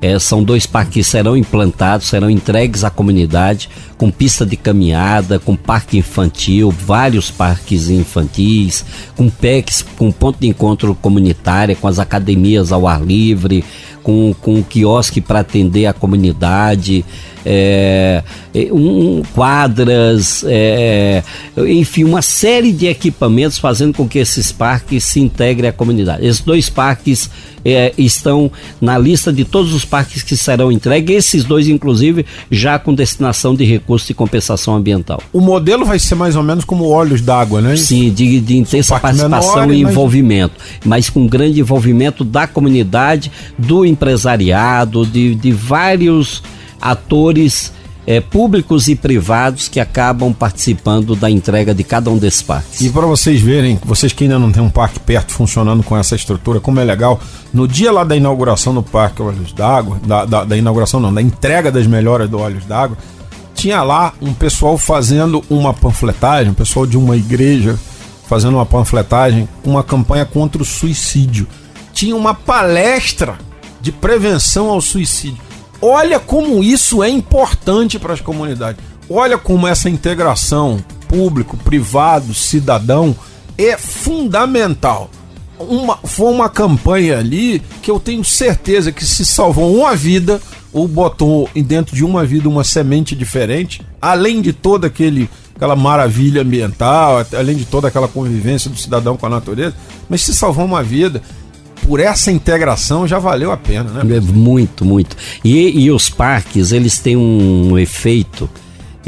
é, são dois parques que serão implantados, serão entregues à comunidade, com pista de caminhada, com parque infantil, vários parques infantis, com PECs, com ponto de encontro comunitário, com as academias ao ar livre, com, com um quiosque para atender a comunidade, é, é, um, quadras, é, enfim, uma série de equipamentos fazendo com que esses parques se integrem à comunidade. Esses dois parques é, estão na lista de todos os parques que serão entregues, esses dois, inclusive, já com destinação de recursos de compensação ambiental. O modelo vai ser mais ou menos como olhos d'água, né? Sim, de, de intensa participação menor, e envolvimento, mas com grande envolvimento da comunidade, do empresariado, de, de vários atores é, públicos e privados que acabam participando da entrega de cada um desses parques. E para vocês verem, vocês que ainda não tem um parque perto funcionando com essa estrutura, como é legal, no dia lá da inauguração do Parque Olhos d'Água, da, da, da inauguração não, da entrega das melhoras do Olhos d'Água, tinha lá um pessoal fazendo uma panfletagem, um pessoal de uma igreja fazendo uma panfletagem, uma campanha contra o suicídio. Tinha uma palestra de prevenção ao suicídio. Olha como isso é importante para as comunidades. Olha como essa integração público, privado, cidadão é fundamental. Uma, foi uma campanha ali que eu tenho certeza que se salvou uma vida ou botou dentro de uma vida uma semente diferente, além de toda aquele aquela maravilha ambiental, além de toda aquela convivência do cidadão com a natureza, mas se salvou uma vida por essa integração já valeu a pena, né? É muito, muito. E, e os parques, eles têm um efeito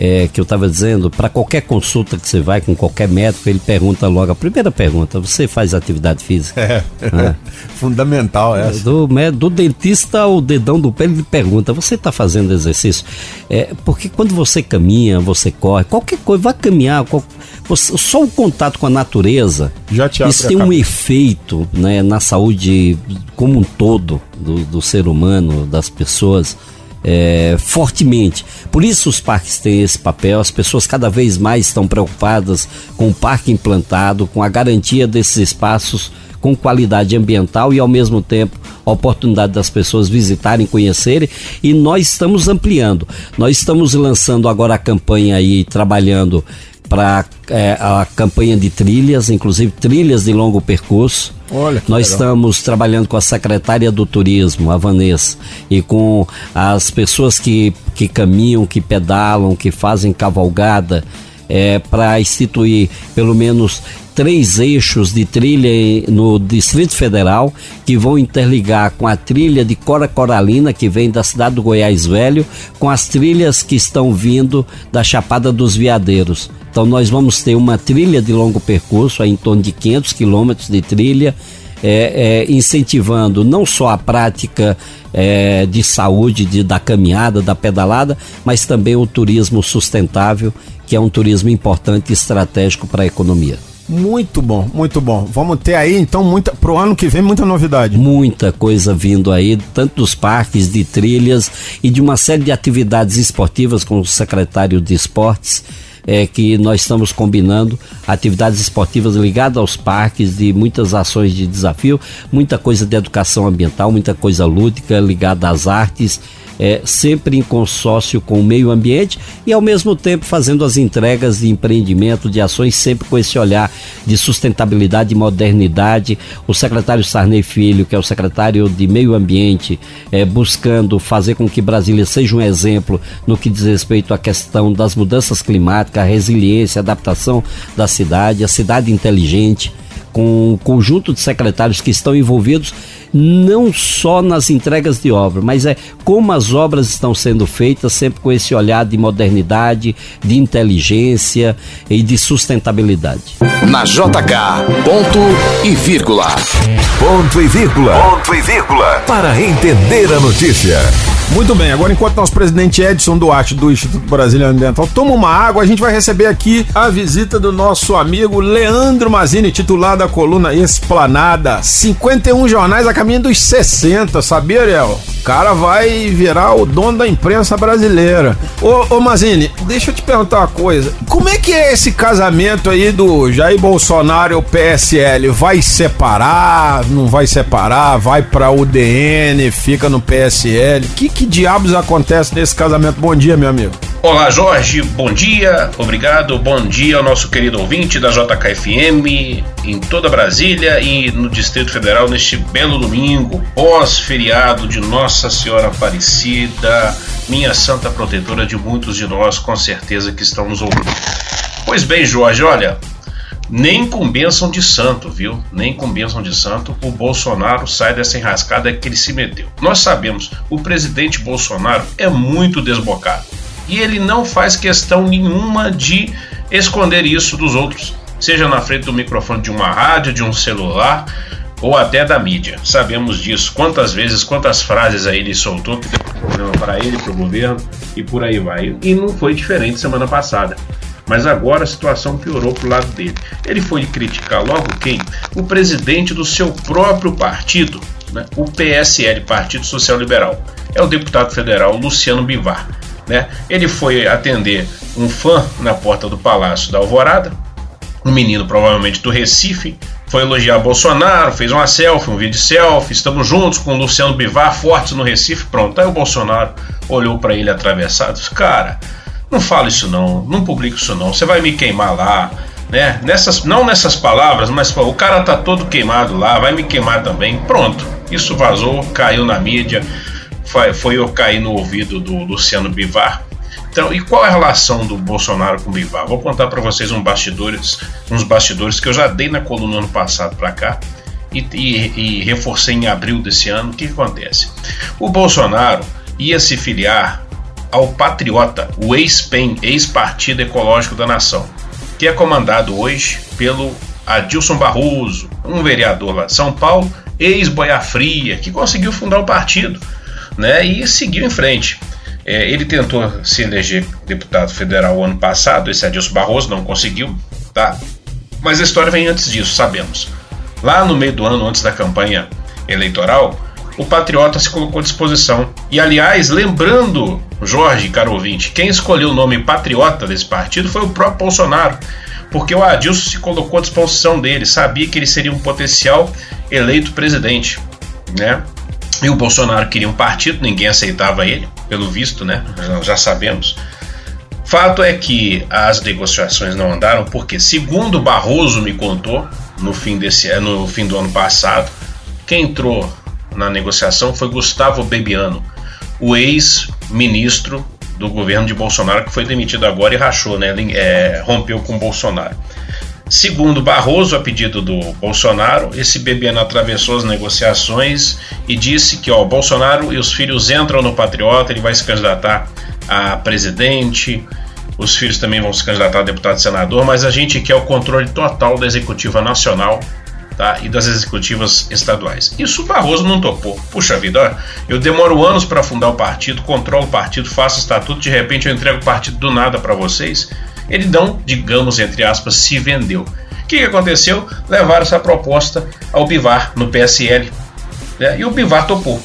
é, que eu estava dizendo, para qualquer consulta que você vai com qualquer médico, ele pergunta logo, a primeira pergunta, você faz atividade física? É, é. fundamental essa. Do, do dentista ao dedão do pé, ele pergunta, você está fazendo exercício? É, porque quando você caminha, você corre, qualquer coisa, vai caminhar, qual, você, só o contato com a natureza, Já te isso tem um efeito né, na saúde como um todo do, do ser humano, das pessoas, é, fortemente. Por isso os parques têm esse papel, as pessoas cada vez mais estão preocupadas com o parque implantado, com a garantia desses espaços com qualidade ambiental e ao mesmo tempo a oportunidade das pessoas visitarem, conhecerem e nós estamos ampliando. Nós estamos lançando agora a campanha aí, trabalhando para é, a campanha de trilhas, inclusive trilhas de longo percurso. Olha Nós legal. estamos trabalhando com a secretária do Turismo, a Vanessa, e com as pessoas que, que caminham, que pedalam, que fazem cavalgada, é, para instituir pelo menos três eixos de trilha no Distrito Federal que vão interligar com a trilha de Cora Coralina, que vem da cidade do Goiás Velho, com as trilhas que estão vindo da Chapada dos Veadeiros. Então nós vamos ter uma trilha de longo percurso, em torno de 500 quilômetros de trilha, é, é, incentivando não só a prática é, de saúde, de, da caminhada, da pedalada, mas também o turismo sustentável, que é um turismo importante e estratégico para a economia. Muito bom, muito bom. Vamos ter aí então muita pro ano que vem muita novidade. Muita coisa vindo aí, tanto dos parques, de trilhas e de uma série de atividades esportivas com o secretário de esportes. É, que nós estamos combinando atividades esportivas ligadas aos parques, de muitas ações de desafio, muita coisa de educação ambiental, muita coisa lúdica ligada às artes é, sempre em consórcio com o meio ambiente e ao mesmo tempo fazendo as entregas de empreendimento, de ações, sempre com esse olhar de sustentabilidade e modernidade. O secretário Sarney Filho, que é o secretário de Meio Ambiente, é, buscando fazer com que Brasília seja um exemplo no que diz respeito à questão das mudanças climáticas, a resiliência, a adaptação da cidade, a cidade inteligente com um conjunto de secretários que estão envolvidos não só nas entregas de obra, mas é como as obras estão sendo feitas, sempre com esse olhar de modernidade, de inteligência e de sustentabilidade. Na JK, ponto e vírgula. Ponto e vírgula. Ponto e vírgula. Para entender a notícia. Muito bem, agora enquanto nosso presidente Edson Duarte do Instituto Brasileiro Ambiental toma uma água, a gente vai receber aqui a visita do nosso amigo Leandro Mazini, titular da coluna Esplanada. 51 jornais a caminho dos 60, sabia, Ariel? Cara vai virar o dono da imprensa brasileira. Ô, ô Mazini, deixa eu te perguntar uma coisa. Como é que é esse casamento aí do Jair Bolsonaro e o PSL? Vai separar? Não vai separar? Vai pra UDN? Fica no PSL? Que, que diabos acontece nesse casamento? Bom dia, meu amigo. Olá, Jorge, bom dia, obrigado, bom dia ao nosso querido ouvinte da JKFM em toda Brasília e no Distrito Federal neste belo domingo, pós-feriado de Nossa Senhora Aparecida, minha santa protetora de muitos de nós, com certeza que estão nos ouvindo. Pois bem, Jorge, olha, nem com bênção de santo, viu? Nem com bênção de santo o Bolsonaro sai dessa enrascada que ele se meteu. Nós sabemos, o presidente Bolsonaro é muito desbocado e ele não faz questão nenhuma de esconder isso dos outros, seja na frente do microfone de uma rádio, de um celular ou até da mídia. Sabemos disso. Quantas vezes, quantas frases aí ele soltou que deu problema para ele, para o governo e por aí vai. E não foi diferente semana passada. Mas agora a situação piorou pro lado dele. Ele foi criticar logo quem? O presidente do seu próprio partido, né? o PSL, Partido Social Liberal. É o deputado federal Luciano Bivar. Né? Ele foi atender um fã na porta do Palácio da Alvorada, um menino provavelmente do Recife, foi elogiar Bolsonaro, fez uma selfie, um vídeo selfie, estamos juntos com o Luciano Bivar, fortes no Recife, pronto. Aí o Bolsonaro olhou para ele atravessado, disse, cara, não fala isso não, não publica isso não, você vai me queimar lá, né? Nessas, não nessas palavras, mas o cara tá todo queimado lá, vai me queimar também. Pronto, isso vazou, caiu na mídia foi, eu cair no ouvido do Luciano Bivar. Então, e qual é a relação do Bolsonaro com o Bivar? Vou contar para vocês um bastidores, uns bastidores que eu já dei na coluna ano passado para cá e, e, e, reforcei em abril desse ano. O que, que acontece? O Bolsonaro ia se filiar ao Patriota, o ex-PEN, ex-Partido Ecológico da Nação, que é comandado hoje pelo Adilson Barroso, um vereador lá de São Paulo, ex-Boia Fria, que conseguiu fundar o partido né, e seguiu em frente. É, ele tentou se eleger deputado federal ano passado, esse Adilson Barroso não conseguiu, tá? Mas a história vem antes disso, sabemos. Lá no meio do ano, antes da campanha eleitoral, o Patriota se colocou à disposição. E aliás, lembrando, Jorge, caro ouvinte, quem escolheu o nome Patriota desse partido foi o próprio Bolsonaro, porque o Adilson se colocou à disposição dele, sabia que ele seria um potencial eleito presidente, né? E o Bolsonaro queria um partido, ninguém aceitava ele, pelo visto, né? Nós já sabemos. Fato é que as negociações não andaram porque, segundo Barroso me contou no fim desse no fim do ano passado, quem entrou na negociação foi Gustavo Bebiano, o ex-ministro do governo de Bolsonaro que foi demitido agora e rachou, né? É, rompeu com Bolsonaro. Segundo Barroso, a pedido do Bolsonaro, esse Bebiano atravessou as negociações e disse que ó, Bolsonaro e os filhos entram no Patriota, ele vai se candidatar a presidente, os filhos também vão se candidatar a deputado e senador, mas a gente quer o controle total da executiva nacional tá, e das executivas estaduais. Isso o Barroso não topou. Puxa vida, ó, eu demoro anos para fundar o partido, controlo o partido, faço estatuto, de repente eu entrego o partido do nada para vocês ele não, digamos, entre aspas, se vendeu. O que, aconteceu? Levaram essa proposta ao Bivar, no PSL. Né? E o Bivar topou.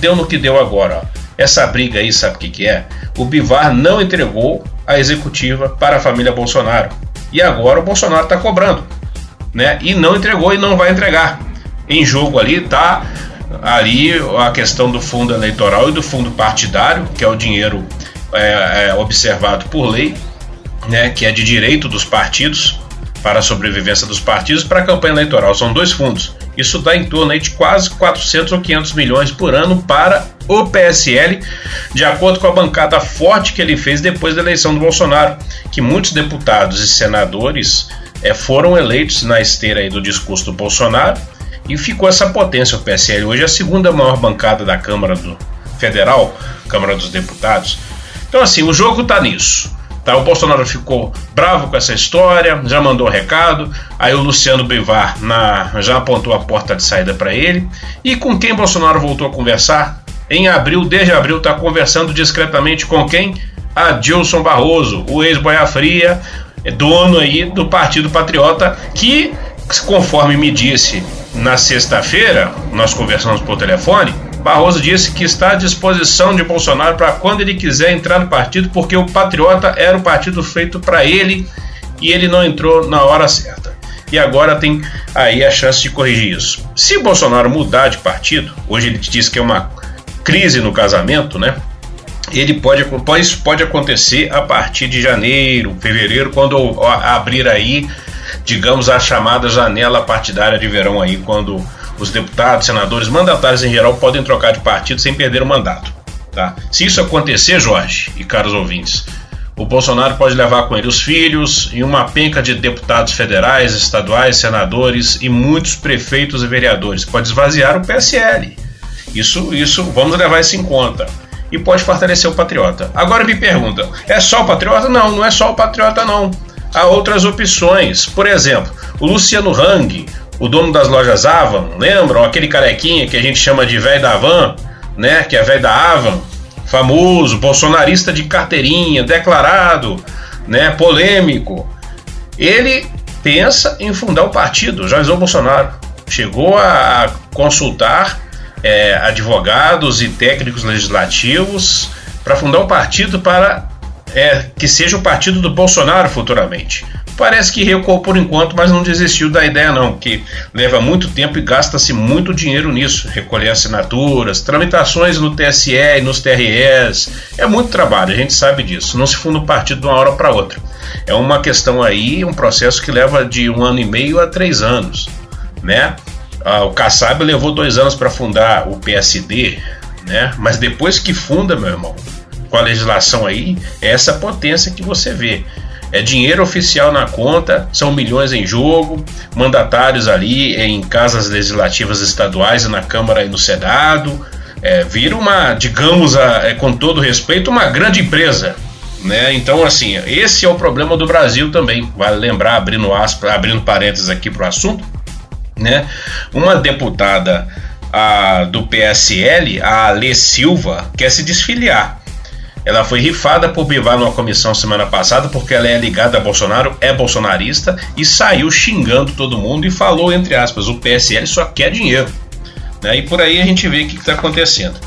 Deu no que deu agora. Ó. Essa briga aí, sabe o que, que é? O Bivar não entregou a executiva para a família Bolsonaro. E agora o Bolsonaro está cobrando. Né? E não entregou e não vai entregar. Em jogo ali está ali a questão do fundo eleitoral e do fundo partidário, que é o dinheiro é, é, observado por lei, né, que é de direito dos partidos para a sobrevivência dos partidos para a campanha eleitoral. São dois fundos. Isso dá em torno de quase 400 ou 500 milhões por ano para o PSL, de acordo com a bancada forte que ele fez depois da eleição do Bolsonaro, que muitos deputados e senadores é, foram eleitos na esteira do discurso do Bolsonaro e ficou essa potência. O PSL hoje é a segunda maior bancada da Câmara do Federal, Câmara dos Deputados. Então, assim, o jogo está nisso. Tá? O Bolsonaro ficou bravo com essa história, já mandou recado. Aí o Luciano Bivar na, já apontou a porta de saída para ele. E com quem Bolsonaro voltou a conversar? em abril, desde abril, está conversando discretamente com quem? Adilson Barroso, o ex-boia fria, dono aí do Partido Patriota, que, conforme me disse na sexta-feira, nós conversamos por telefone, Barroso disse que está à disposição de Bolsonaro para quando ele quiser entrar no partido, porque o Patriota era o partido feito para ele e ele não entrou na hora certa. E agora tem aí a chance de corrigir isso. Se Bolsonaro mudar de partido, hoje ele diz que é uma crise no casamento, né? Ele pode, isso pode acontecer a partir de janeiro, fevereiro, quando abrir aí, digamos, a chamada janela partidária de verão aí, quando os deputados, senadores, mandatários em geral podem trocar de partido sem perder o mandato. Tá? Se isso acontecer, Jorge e caros ouvintes, o Bolsonaro pode levar com ele os filhos e uma penca de deputados federais, estaduais, senadores e muitos prefeitos e vereadores. Pode esvaziar o PSL. Isso, isso, vamos levar isso em conta. E pode fortalecer o patriota. Agora me pergunta: é só o patriota? Não, não é só o patriota, não. Há outras opções. Por exemplo, o Luciano Hang, o dono das lojas Avan, lembram? Aquele carequinha que a gente chama de velho da Avan, né? Que é velho da Avan famoso, bolsonarista de carteirinha, declarado, né, polêmico. Ele pensa em fundar o partido, Jair Bolsonaro. Chegou a consultar é, advogados e técnicos legislativos para fundar um partido para é, que seja o partido do Bolsonaro futuramente. Parece que recuou por enquanto, mas não desistiu da ideia não, que leva muito tempo e gasta-se muito dinheiro nisso, recolher assinaturas, tramitações no TSE e nos TREs, é muito trabalho, a gente sabe disso, não se funda um partido de uma hora para outra. É uma questão aí, um processo que leva de um ano e meio a três anos, né? Ah, o Kassab levou dois anos para fundar o PSD, né? Mas depois que funda, meu irmão, com a legislação aí, é essa potência que você vê. É dinheiro oficial na conta, são milhões em jogo, mandatários ali em casas legislativas estaduais, na Câmara e no Senado. É, vira uma, digamos, a, é, com todo respeito, uma grande empresa. Né? Então, assim, esse é o problema do Brasil também. Vale lembrar, abrindo aspas, abrindo parênteses aqui para o assunto, né? Uma deputada a, do PSL, a Alê Silva, quer se desfiliar. Ela foi rifada por Bivar numa comissão semana passada porque ela é ligada a Bolsonaro, é bolsonarista e saiu xingando todo mundo e falou, entre aspas, o PSL só quer dinheiro. Né? E por aí a gente vê o que está acontecendo.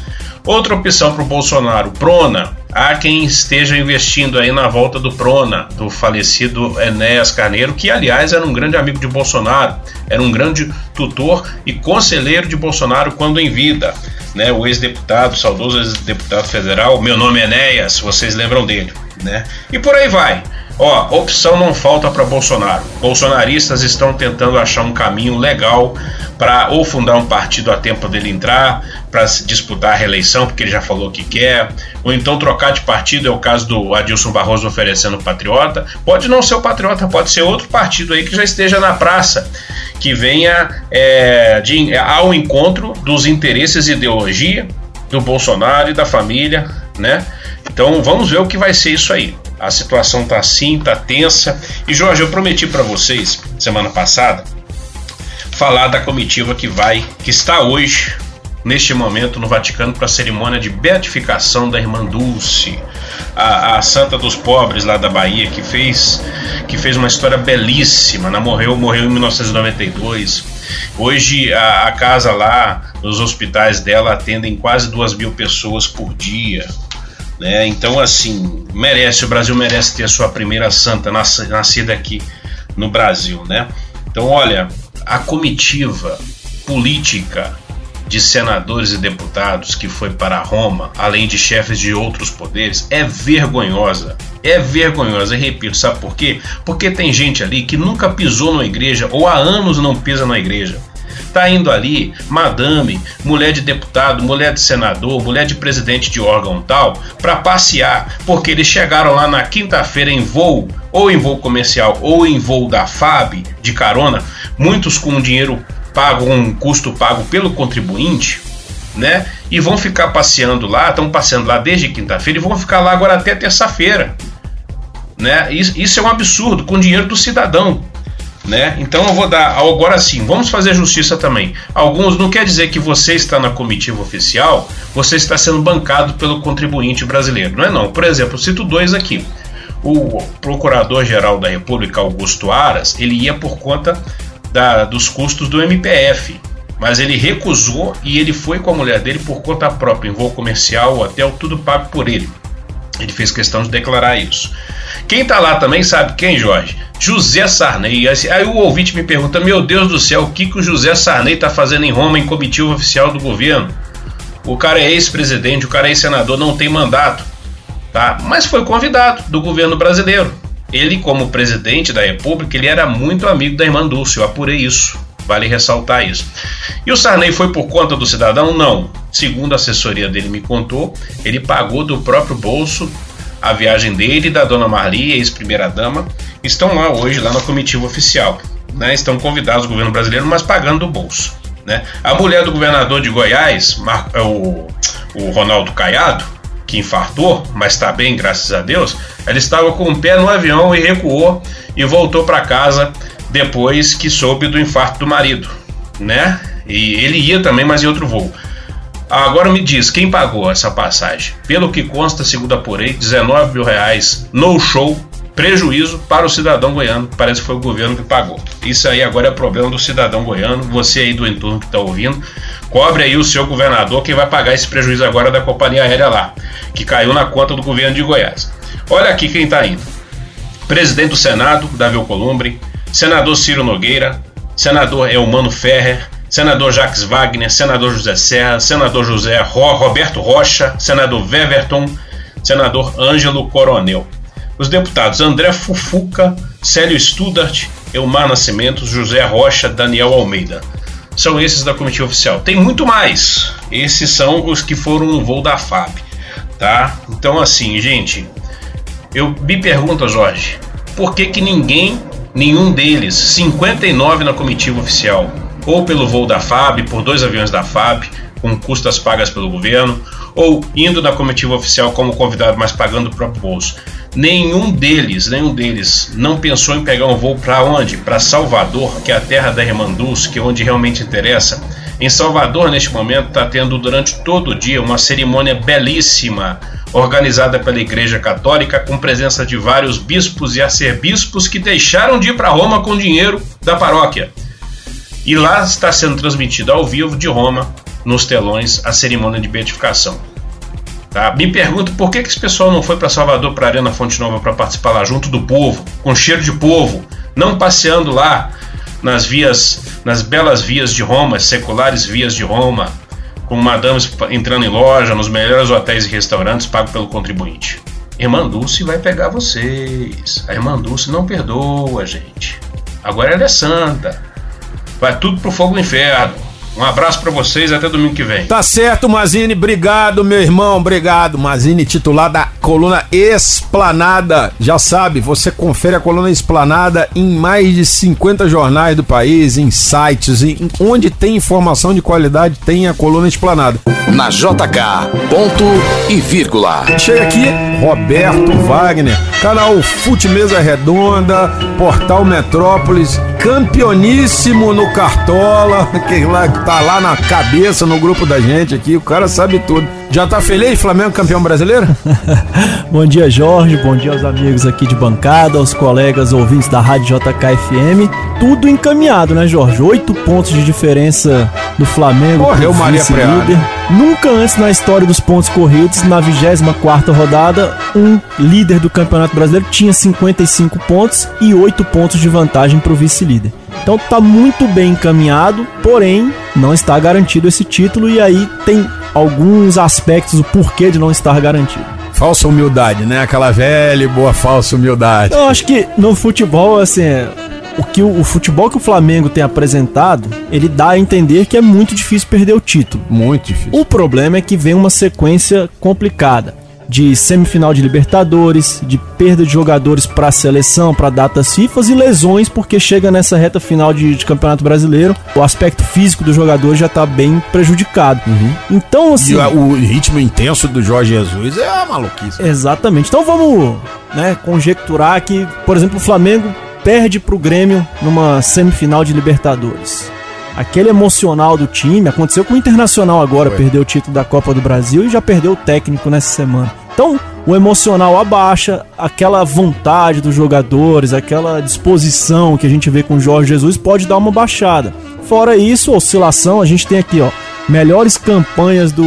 Outra opção para o Bolsonaro, Prona. Há quem esteja investindo aí na volta do Prona, do falecido Enéas Carneiro, que aliás era um grande amigo de Bolsonaro, era um grande tutor e conselheiro de Bolsonaro quando em vida. Né, o ex-deputado, saudoso ex-deputado federal, meu nome é Enéas, vocês lembram dele. Né? E por aí vai. Ó, opção não falta para Bolsonaro. Bolsonaristas estão tentando achar um caminho legal para ou fundar um partido a tempo dele entrar, para disputar a reeleição, porque ele já falou que quer, ou então trocar de partido, é o caso do Adilson Barroso oferecendo Patriota. Pode não ser o Patriota, pode ser outro partido aí que já esteja na praça, que venha é, de, ao encontro dos interesses e ideologia do Bolsonaro e da família, né? Então vamos ver o que vai ser isso aí. A situação tá assim, tá tensa. E Jorge, eu prometi para vocês semana passada falar da comitiva que vai, que está hoje neste momento no Vaticano para a cerimônia de beatificação da irmã Dulce, a, a, santa dos pobres lá da Bahia, que fez que fez uma história belíssima. Ela morreu, morreu em 1992. Hoje a, a casa lá, os hospitais dela atendem quase duas mil pessoas por dia. Né? Então, assim, merece, o Brasil merece ter a sua primeira santa nascida aqui no Brasil, né? Então, olha, a comitiva política de senadores e deputados que foi para Roma, além de chefes de outros poderes, é vergonhosa. É vergonhosa, e repito, sabe por quê? Porque tem gente ali que nunca pisou na igreja ou há anos não pisa na igreja. Tá indo ali, madame, mulher de deputado, mulher de senador, mulher de presidente de órgão tal, para passear, porque eles chegaram lá na quinta-feira em voo, ou em voo comercial, ou em voo da FAB, de carona, muitos com dinheiro pago, um custo pago pelo contribuinte, né? E vão ficar passeando lá, estão passeando lá desde quinta-feira e vão ficar lá agora até terça-feira, né? Isso, isso é um absurdo, com dinheiro do cidadão. Né? Então eu vou dar agora sim, vamos fazer justiça também. Alguns não quer dizer que você está na comitiva oficial, você está sendo bancado pelo contribuinte brasileiro, não é não. Por exemplo, cito dois aqui. O Procurador-Geral da República, Augusto Aras, ele ia por conta da, dos custos do MPF, mas ele recusou e ele foi com a mulher dele por conta própria, em voo comercial, hotel, tudo pago por ele. Ele fez questão de declarar isso. Quem tá lá também sabe quem, Jorge? José Sarney. Aí o ouvinte me pergunta: Meu Deus do céu, o que, que o José Sarney tá fazendo em Roma em comitiva oficial do governo? O cara é ex-presidente, o cara é ex-senador, não tem mandato, tá? Mas foi convidado do governo brasileiro. Ele, como presidente da República, ele era muito amigo da irmã Dulce, eu apurei isso. Vale ressaltar isso. E o Sarney foi por conta do cidadão? Não. Segundo a assessoria dele me contou, ele pagou do próprio bolso a viagem dele e da dona Marli, ex-primeira-dama, estão lá hoje, lá na comitiva oficial. Né? Estão convidados o governo brasileiro, mas pagando do bolso. Né? A mulher do governador de Goiás, é o, o Ronaldo Caiado, que infartou, mas está bem, graças a Deus, ela estava com o pé no avião e recuou e voltou para casa depois que soube do infarto do marido, né? E ele ia também, mas em outro voo. Agora me diz, quem pagou essa passagem? Pelo que consta, segundo apurei, 19 mil reais no show, prejuízo para o cidadão goiano. Parece que foi o governo que pagou. Isso aí agora é problema do cidadão goiano. Você aí do entorno que está ouvindo, cobre aí o seu governador quem vai pagar esse prejuízo agora da companhia aérea lá, que caiu na conta do governo de Goiás. Olha aqui quem está indo: presidente do Senado, Davi Alcolumbre, senador Ciro Nogueira, senador Elmano Ferrer senador Jacques Wagner, senador José Serra, senador José Ro, Roberto Rocha, senador Weverton, senador Ângelo Coronel. Os deputados André Fufuca, Célio Studart, Elmar Nascimento, José Rocha, Daniel Almeida. São esses da comitiva oficial. Tem muito mais. Esses são os que foram no voo da FAB, tá? Então assim, gente, eu me pergunto, Jorge, por que que ninguém, nenhum deles, 59 na comitiva oficial, ou pelo voo da FAB, por dois aviões da FAB, com custas pagas pelo governo, ou indo na comitiva oficial como convidado, mas pagando o próprio bolso. Nenhum deles, nenhum deles não pensou em pegar um voo para onde? Para Salvador, que é a terra da Irmã Dulce, que é onde realmente interessa. Em Salvador, neste momento, está tendo durante todo o dia uma cerimônia belíssima, organizada pela Igreja Católica, com presença de vários bispos e arcebispos que deixaram de ir para Roma com dinheiro da paróquia. E lá está sendo transmitida ao vivo de Roma, nos telões, a cerimônia de beatificação. Tá? Me pergunto por que, que esse pessoal não foi para Salvador, para Arena Fonte Nova, para participar lá junto do povo, com cheiro de povo, não passeando lá nas vias, nas belas vias de Roma, seculares vias de Roma, com madames entrando em loja, nos melhores hotéis e restaurantes pago pelo contribuinte. Irmã Dulce vai pegar vocês. A irmã Dulce não perdoa, gente. Agora ela é santa. Vai tudo pro fogo do inferno. Um abraço para vocês até domingo que vem. Tá certo, Mazini. Obrigado, meu irmão. Obrigado. Mazini, titular da coluna Esplanada. Já sabe, você confere a coluna Esplanada em mais de 50 jornais do país, em sites, em onde tem informação de qualidade, tem a coluna Esplanada. Na JK, ponto e vírgula. Chega aqui, Roberto Wagner, canal Fute Mesa Redonda, Portal Metrópolis, campeoníssimo no Cartola, que lá, tá lá na cabeça no grupo da gente aqui, o cara sabe tudo. Já tá feliz, Flamengo campeão brasileiro? bom dia, Jorge. Bom dia aos amigos aqui de bancada, aos colegas ouvintes da Rádio JKFM. Tudo encaminhado, né, Jorge? Oito pontos de diferença do Flamengo. Correu Maria líder. Nunca antes na história dos pontos corridos, na 24 rodada, um líder do Campeonato Brasileiro tinha 55 pontos e 8 pontos de vantagem para o vice-líder. Então tá muito bem encaminhado, porém não está garantido esse título e aí tem alguns aspectos do porquê de não estar garantido. Falsa humildade, né? Aquela velha e boa falsa humildade. Eu acho que no futebol, assim, o que o, o, futebol que o Flamengo tem apresentado, ele dá a entender que é muito difícil perder o título. Muito difícil. O problema é que vem uma sequência complicada de semifinal de Libertadores, de perda de jogadores para a seleção, para datas FIFA e lesões, porque chega nessa reta final de, de, Campeonato Brasileiro, o aspecto físico do jogador já está bem prejudicado. Uhum. Então, assim. E o ritmo intenso do Jorge Jesus é maluquice. Exatamente. Então vamos né, conjecturar que, por exemplo, o Flamengo perde pro Grêmio numa semifinal de Libertadores. Aquele emocional do time aconteceu com o Internacional agora, Foi. perdeu o título da Copa do Brasil e já perdeu o técnico nessa semana. Então, o emocional abaixa, aquela vontade dos jogadores, aquela disposição que a gente vê com o Jorge Jesus pode dar uma baixada. Fora isso, oscilação, a gente tem aqui, ó, melhores campanhas do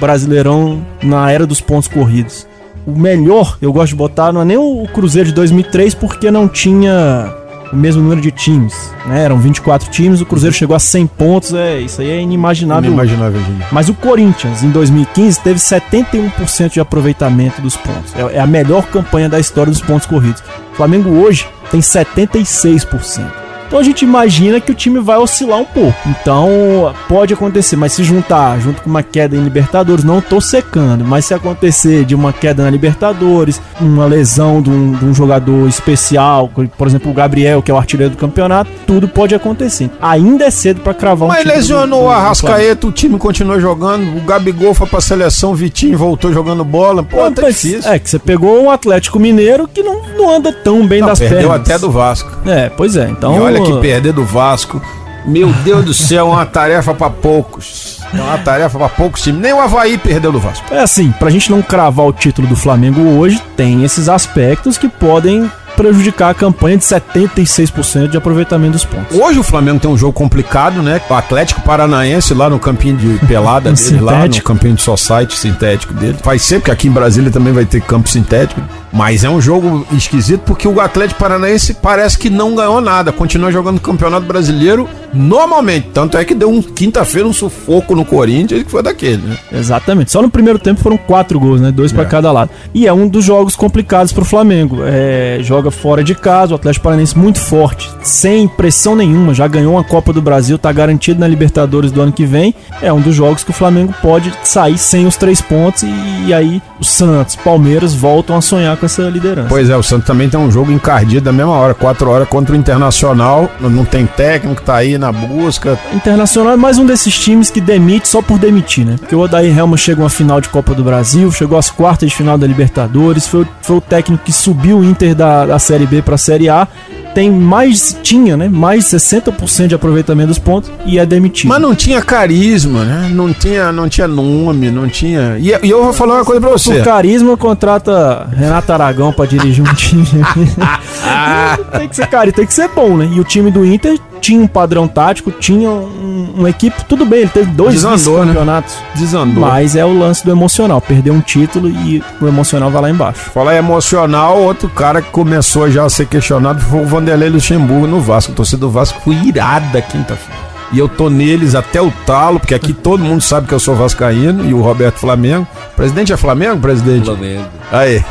Brasileirão na era dos pontos corridos. O melhor, eu gosto de botar, não é nem o Cruzeiro de 2003, porque não tinha o mesmo número de times, né? Eram 24 times, o Cruzeiro chegou a 100 pontos, é, isso aí é inimaginável. Inimaginável, gente. Mas o Corinthians, em 2015, teve 71% de aproveitamento dos pontos. É, é a melhor campanha da história dos pontos corridos. O Flamengo hoje tem 76%. Então a gente imagina que o time vai oscilar um pouco. Então pode acontecer, mas se juntar junto com uma queda em Libertadores, não tô secando, mas se acontecer de uma queda na Libertadores, uma lesão de um, de um jogador especial, por exemplo o Gabriel, que é o artilheiro do campeonato, tudo pode acontecer. Ainda é cedo pra cravar um Mas título do- lesionou o Arrascaeta, o time continuou jogando. O Gabigol foi pra seleção, o Vitinho voltou jogando bola. Pô, Pô, tá mas difícil. É, que você pegou um Atlético Mineiro que não, não anda tão bem Não, das perdeu pernas. até do Vasco. É, pois é. Então, olha que perder do Vasco. Meu Deus do céu, é uma tarefa pra poucos. É uma tarefa pra poucos times. Nem o Havaí perdeu do Vasco. É assim, pra gente não cravar o título do Flamengo hoje, tem esses aspectos que podem prejudicar a campanha de 76% de aproveitamento dos pontos. Hoje o Flamengo tem um jogo complicado, né? O Atlético Paranaense lá no campinho de pelada No dele, lá no sintético. campinho de society sintético dele. Vai ser, porque aqui em Brasília também vai ter campo sintético. Mas é um jogo esquisito porque o Atlético Paranaense parece que não ganhou nada. Continua jogando o Campeonato Brasileiro normalmente. Tanto é que deu um quinta-feira um sufoco no Corinthians que foi daquele, né? Exatamente. Só no primeiro tempo foram quatro gols, né? Dois pra É. cada lado. E é um dos jogos complicados pro Flamengo. É, joga fora de casa, o Atlético Paranaense muito forte, sem pressão nenhuma, já ganhou uma Copa do Brasil, tá garantido na Libertadores do ano que vem. É um dos jogos que o Flamengo pode sair sem os três pontos e, e aí o Santos, Palmeiras voltam a sonhar com essa liderança. Pois é, o Santos também tem um jogo encardido da mesma hora, quatro horas contra o Internacional. Não tem técnico, tá aí na busca. Internacional é mais um desses times que demite só por demitir, né? Porque o Odair Helman chegou à final de Copa do Brasil, chegou às quartas de final da Libertadores, foi, o- foi o técnico que subiu o Inter da, da Série B pra Série A, tem mais, tinha, né? Mais 60% de aproveitamento dos pontos e é demitido. Mas não tinha carisma, né? Não tinha, não tinha nome, não tinha. E, e eu vou falar uma coisa pra você. Por carisma, contrata Renato Aragão pra dirigir um time. tem que ser cara, tem que ser bom, né? E o time do Inter tinha um padrão tático, tinha um- uma equipe, tudo bem, ele teve dois Desandou, né? campeonatos. Desandou. Mas é o lance do emocional. Perdeu um título e o emocional vai lá embaixo. Falar emocional, outro cara que começou já a ser questionado foi o Vanderlei Luxemburgo no Vasco. A torcida do Vasco foi irada quinta-feira. E eu tô neles até o talo, porque aqui todo mundo sabe que eu sou vascaíno e o Roberto Flamengo. Presidente é Flamengo, presidente? Flamengo. Aí,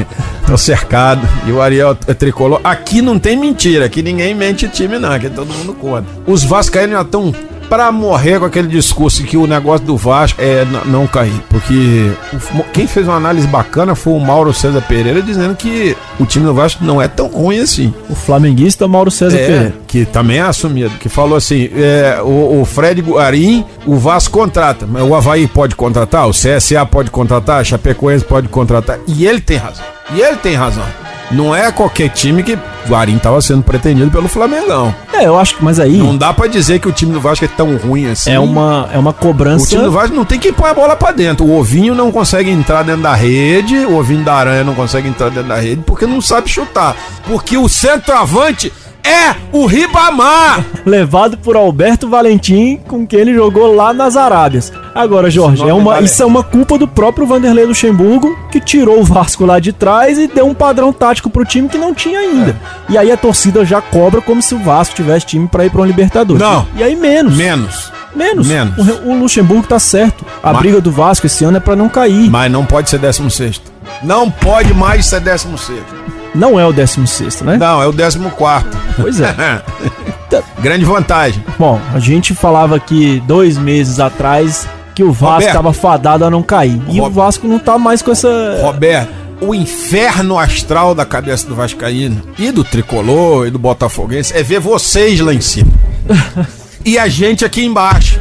tô cercado. E o Ariel é tricolor. Aqui não tem mentira, aqui ninguém mente time, não. Aqui todo mundo conta. Os Vascaínos já estão pra morrer com aquele discurso que o negócio do Vasco é não cair. Porque quem fez uma análise bacana foi o Mauro César Pereira dizendo que o time do Vasco não é tão ruim assim. O flamenguista Mauro César É, Pereira. que também é assumido, que falou assim: é, o, o Fred Guarim, o Vasco contrata, mas o Havaí pode contratar, o CSA pode contratar, a Chapecoense pode contratar. E ele tem razão. E ele tem razão. Não é qualquer time que o Guarim estava sendo pretendido pelo Flamengão. É, eu acho que, mas aí Não dá pra dizer que o time do Vasco é tão ruim assim. é uma, é uma O cobrança. time do Vasco não tem que pôr a bola pra dentro. O ovinho não consegue entrar dentro da rede, o ovinho da aranha não consegue entrar dentro da rede porque não sabe chutar. Porque o centroavante é o Ribamar. levado por Alberto Valentim, com quem ele jogou lá nas Arábias. Agora, Jorge, é uma, isso é uma culpa do próprio Vanderlei Luxemburgo, que tirou o Vasco lá de trás e deu um padrão tático pro time que não tinha ainda. É. E aí a torcida já cobra como se o Vasco tivesse time pra ir pra um Libertadores. Não. E aí menos. Menos. menos. menos. O, o Luxemburgo tá certo. A Mas- briga do Vasco esse ano é pra não cair. Mas não pode ser 16. Não pode mais ser 16. Não é o 16, né? Não, é o 14. Pois é. Grande vantagem. Bom, a gente falava aqui dois meses atrás que o Vasco estava fadado a não cair. E Rob- o Vasco não tá mais com essa. Roberto, o inferno astral da cabeça do Vascaíno e do Tricolor e do Botafoguense é ver vocês lá em cima. e a gente aqui embaixo.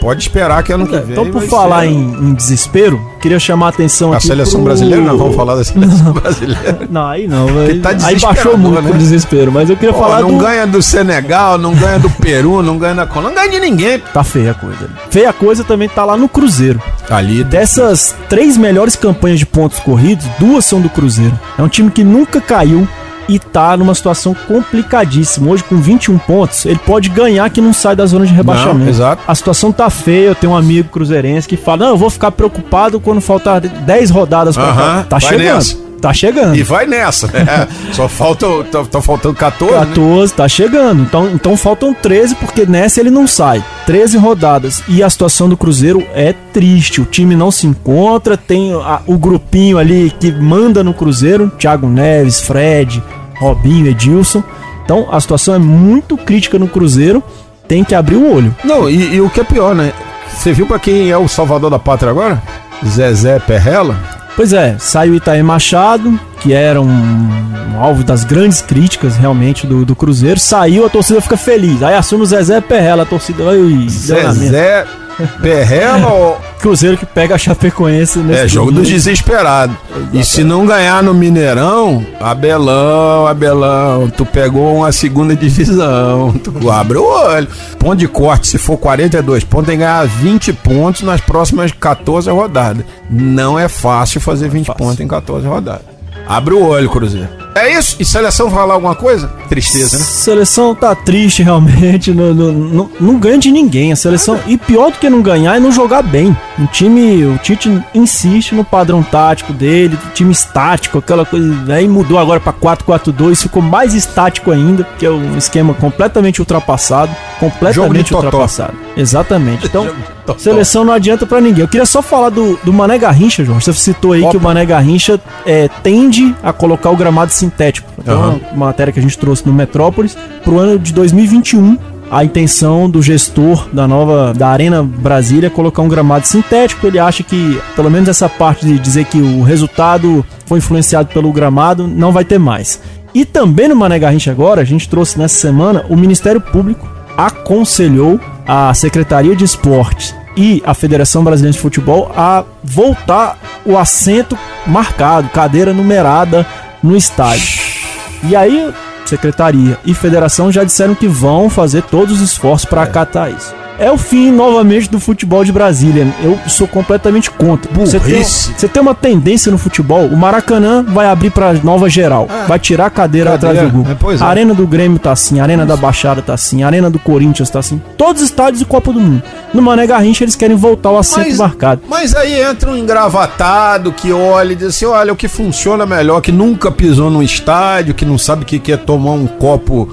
Pode esperar que ano que vem. Então, por falar ser em, em desespero, queria chamar a atenção A aqui. seleção pro- brasileira, nós vamos falar da seleção brasileira. Não, aí não. Aí, tá aí baixou muito né? o desespero, mas eu queria Pô, falar não do. ganha do Senegal, não ganha do Peru, não ganha da Colômbia, não ganha de ninguém. Tá feia a coisa. Feia a coisa também tá lá no Cruzeiro. Ali, Dessas três melhores campanhas de pontos corridos, duas são do Cruzeiro. É um time que nunca caiu e tá numa situação complicadíssima. Hoje, com 21 pontos, ele pode ganhar que não sai da zona de rebaixamento. Não, exato. A situação tá feia. Eu tenho um amigo cruzeirense que fala: Não, eu vou ficar preocupado quando faltar 10 rodadas pra Aham, cá. Tá chegando. nessa. Tá chegando. E vai nessa, né? Só falta. Tá, tá faltando 14. né? 14, tá chegando. Então, então faltam 13, porque nessa ele não sai. 13 rodadas. E a situação do Cruzeiro é triste. O time não se encontra. Tem a- o grupinho ali que manda no Cruzeiro: Thiago Neves, Fred, Robinho, Edilson. Então a situação é muito crítica no Cruzeiro. Tem que abrir o olho. Não, e, e o que é pior, né? Você viu pra quem é o salvador da pátria agora? Zezé Perrella? Pois é, saiu Itaí Machado, que era um, um alvo das grandes críticas realmente do, do Cruzeiro. Saiu, a torcida fica feliz. Aí assume o Zezé Perrella, a torcida minha. Zezé Perrella ou. Cruzeiro que pega a Chapecoense nesse É, jogo dos domingo. desesperados. E se não ganhar no Mineirão, Abelão, Abelão, tu pegou uma segunda divisão. Tu abre o olho. Ponto de corte, se for 42 pontos, tem que ganhar 20 pontos nas próximas 14 rodadas. Não é fácil fazer 20 pontos em 14 rodadas. Abre o olho, Cruzeiro. É isso? E seleção falar alguma coisa? Tristeza, né? Seleção tá triste realmente, não, não, não, não ganha de ninguém. A seleção. E pior do que não ganhar é não jogar bem. O time, o Tite insiste no padrão tático dele, time estático, aquela coisa. Aí mudou agora pra 4-4-2, ficou mais estático ainda, que é um esquema completamente ultrapassado. Completamente ultrapassado. Exatamente. Então, seleção não adianta pra ninguém. Eu queria só falar do, do Mané Garrincha, João. Você citou aí Opa. que o Mané Garrincha é, tende a colocar o gramado sintético. Então, Aham. uma matéria que a gente trouxe no Metrópolis pro ano de 2021. A intenção do gestor da nova da Arena Brasília é colocar um gramado sintético. Ele acha que, pelo menos essa parte de dizer que o resultado foi influenciado pelo gramado, não vai ter mais. E também no Mané Garrincha agora, a gente trouxe nessa semana, o Ministério Público aconselhou a Secretaria de Esportes e a Federação Brasileira de Futebol a voltar o assento marcado, cadeira numerada no estádio. E aí, secretaria e federação já disseram que vão fazer todos os esforços para acatar isso. É o fim novamente do futebol de Brasília. Eu sou completamente contra. Você tem, você tem uma tendência no futebol. O Maracanã vai abrir para nova geral. vai tirar a cadeira, Cadeira, atrás do Google. é, é. A Arena do Grêmio tá assim, a Arena da Baixada tá assim, a Arena do Corinthians tá assim. Todos os estádios de Copa do Mundo. No Mané Garrincha eles querem voltar o assento marcado. Mas aí entra um engravatado que olha e diz assim: olha, o que funciona melhor, que nunca pisou num estádio, que não sabe o que que é tomar um copo,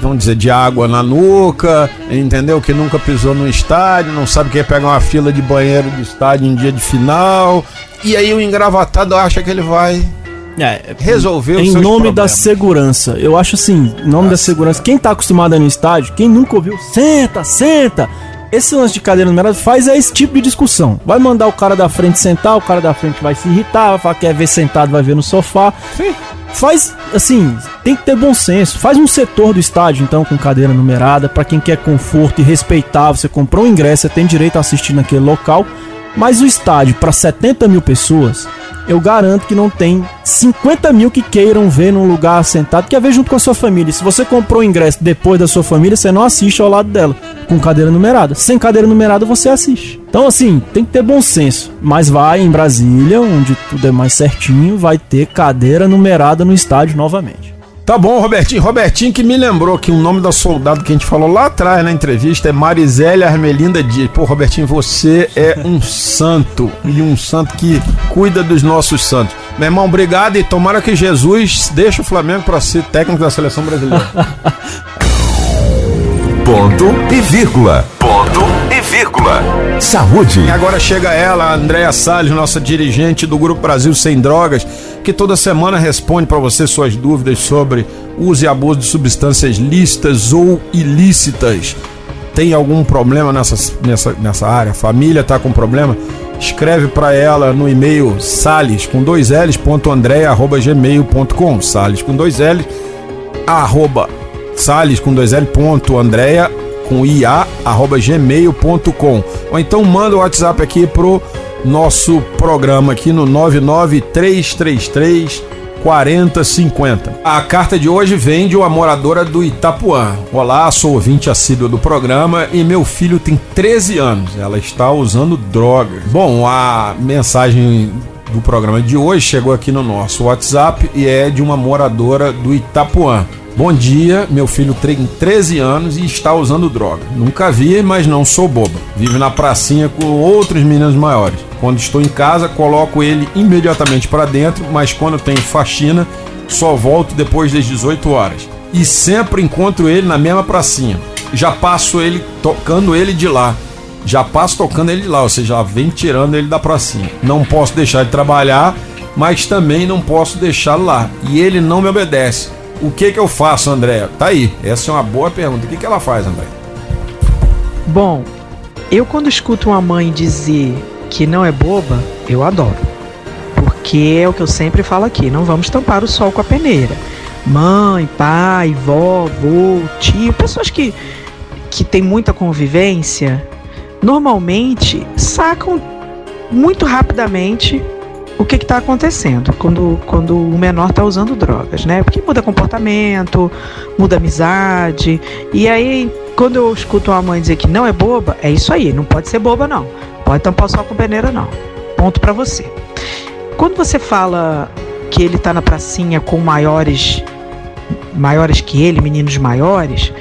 vamos dizer, de água na nuca, entendeu? Que nunca pisou num estádio, não sabe o que é pegar uma fila de banheiro do estádio em dia de final. E aí o engravatado acha que ele vai É, resolver em nome da problemas. segurança. Eu acho assim, em nome da segurança. Quem tá acostumado a ir no estádio, quem nunca ouviu, senta, senta. Esse lance de cadeira numerada faz é esse tipo de discussão. Vai mandar o cara da frente sentar, o cara da frente vai se irritar, vai falar que quer ver sentado, vai ver no sofá. Faz, assim, tem que ter bom senso. Faz um setor do estádio, então, com cadeira numerada, pra quem quer conforto e respeitar. Você comprou um ingresso, você tem direito a assistir naquele local. Mas o estádio, pra 70 mil pessoas, eu garanto que não tem 50 mil que queiram ver num lugar sentado, quer ver junto com a sua família. Se você comprou o ingresso depois da sua família, você não assiste ao lado dela, com cadeira numerada. Sem cadeira numerada, você assiste. Então, assim, tem que ter bom senso. Mas vai em Brasília, onde tudo é mais certinho, vai ter cadeira numerada no estádio novamente. Tá bom, Robertinho. Robertinho que me lembrou que o nome da soldado que a gente falou lá atrás na entrevista é Marisela Armelinda Dias. Pô, Robertinho, você é um santo. E um santo que cuida dos nossos santos. Meu irmão, obrigado e tomara que Jesus deixe o Flamengo para ser técnico da seleção brasileira. Ponto e vírgula. Ponto vírgula. Saúde. E agora chega ela, a Andréa Salles, nossa dirigente do Grupo Brasil Sem Drogas, que toda semana responde para você suas dúvidas sobre uso e abuso de substâncias lícitas ou ilícitas. Tem algum problema nessa, nessa, nessa área? Família tá com problema? Escreve para ela no e-mail sales com dois L's, ponto Andréa, arroba gmail.com. Sales com dois L's, arroba sales com dois L ponto Andréa com ia, arroba gmail.com. Ou então manda o WhatsApp aqui pro nosso programa aqui no 99333 4050. A carta de hoje vem de uma moradora do Itapuã. Olá, sou ouvinte assíduo do programa e meu filho tem 13 anos. Ela está usando drogas. Bom, a mensagem do programa de hoje chegou aqui no nosso WhatsApp e é de uma moradora do Itapuã. Bom dia, meu filho tem 13 anos e está usando droga. Nunca vi, mas não sou boba. Vive na pracinha com outros meninos maiores. Quando estou em casa, coloco ele imediatamente para dentro, mas quando tenho faxina, só volto depois das 18 horas. E sempre encontro ele na mesma pracinha. Já passo ele tocando ele de lá. Já passo tocando ele de lá, ou seja, já vem tirando ele da pracinha. Não posso deixar de trabalhar, mas também não posso deixá-lo lá. E ele não me obedece. O que que eu faço, André? Tá aí. Essa é uma boa pergunta. O que que ela faz, André? Bom, eu quando escuto uma mãe dizer que não é boba, eu adoro. Porque é o que eu sempre falo aqui, não vamos tampar o sol com a peneira. Mãe, pai, vó, avô, tio, pessoas que, que têm muita convivência, normalmente sacam muito rapidamente o que está acontecendo quando, quando o menor está usando drogas, né? Porque muda comportamento, muda amizade. E aí, quando eu escuto uma mãe dizer que não é boba, é isso aí, não pode ser boba, não. Pode tampar o sol com peneira, não. Ponto para você. Quando você fala que ele está na pracinha com maiores maiores que ele, meninos maiores,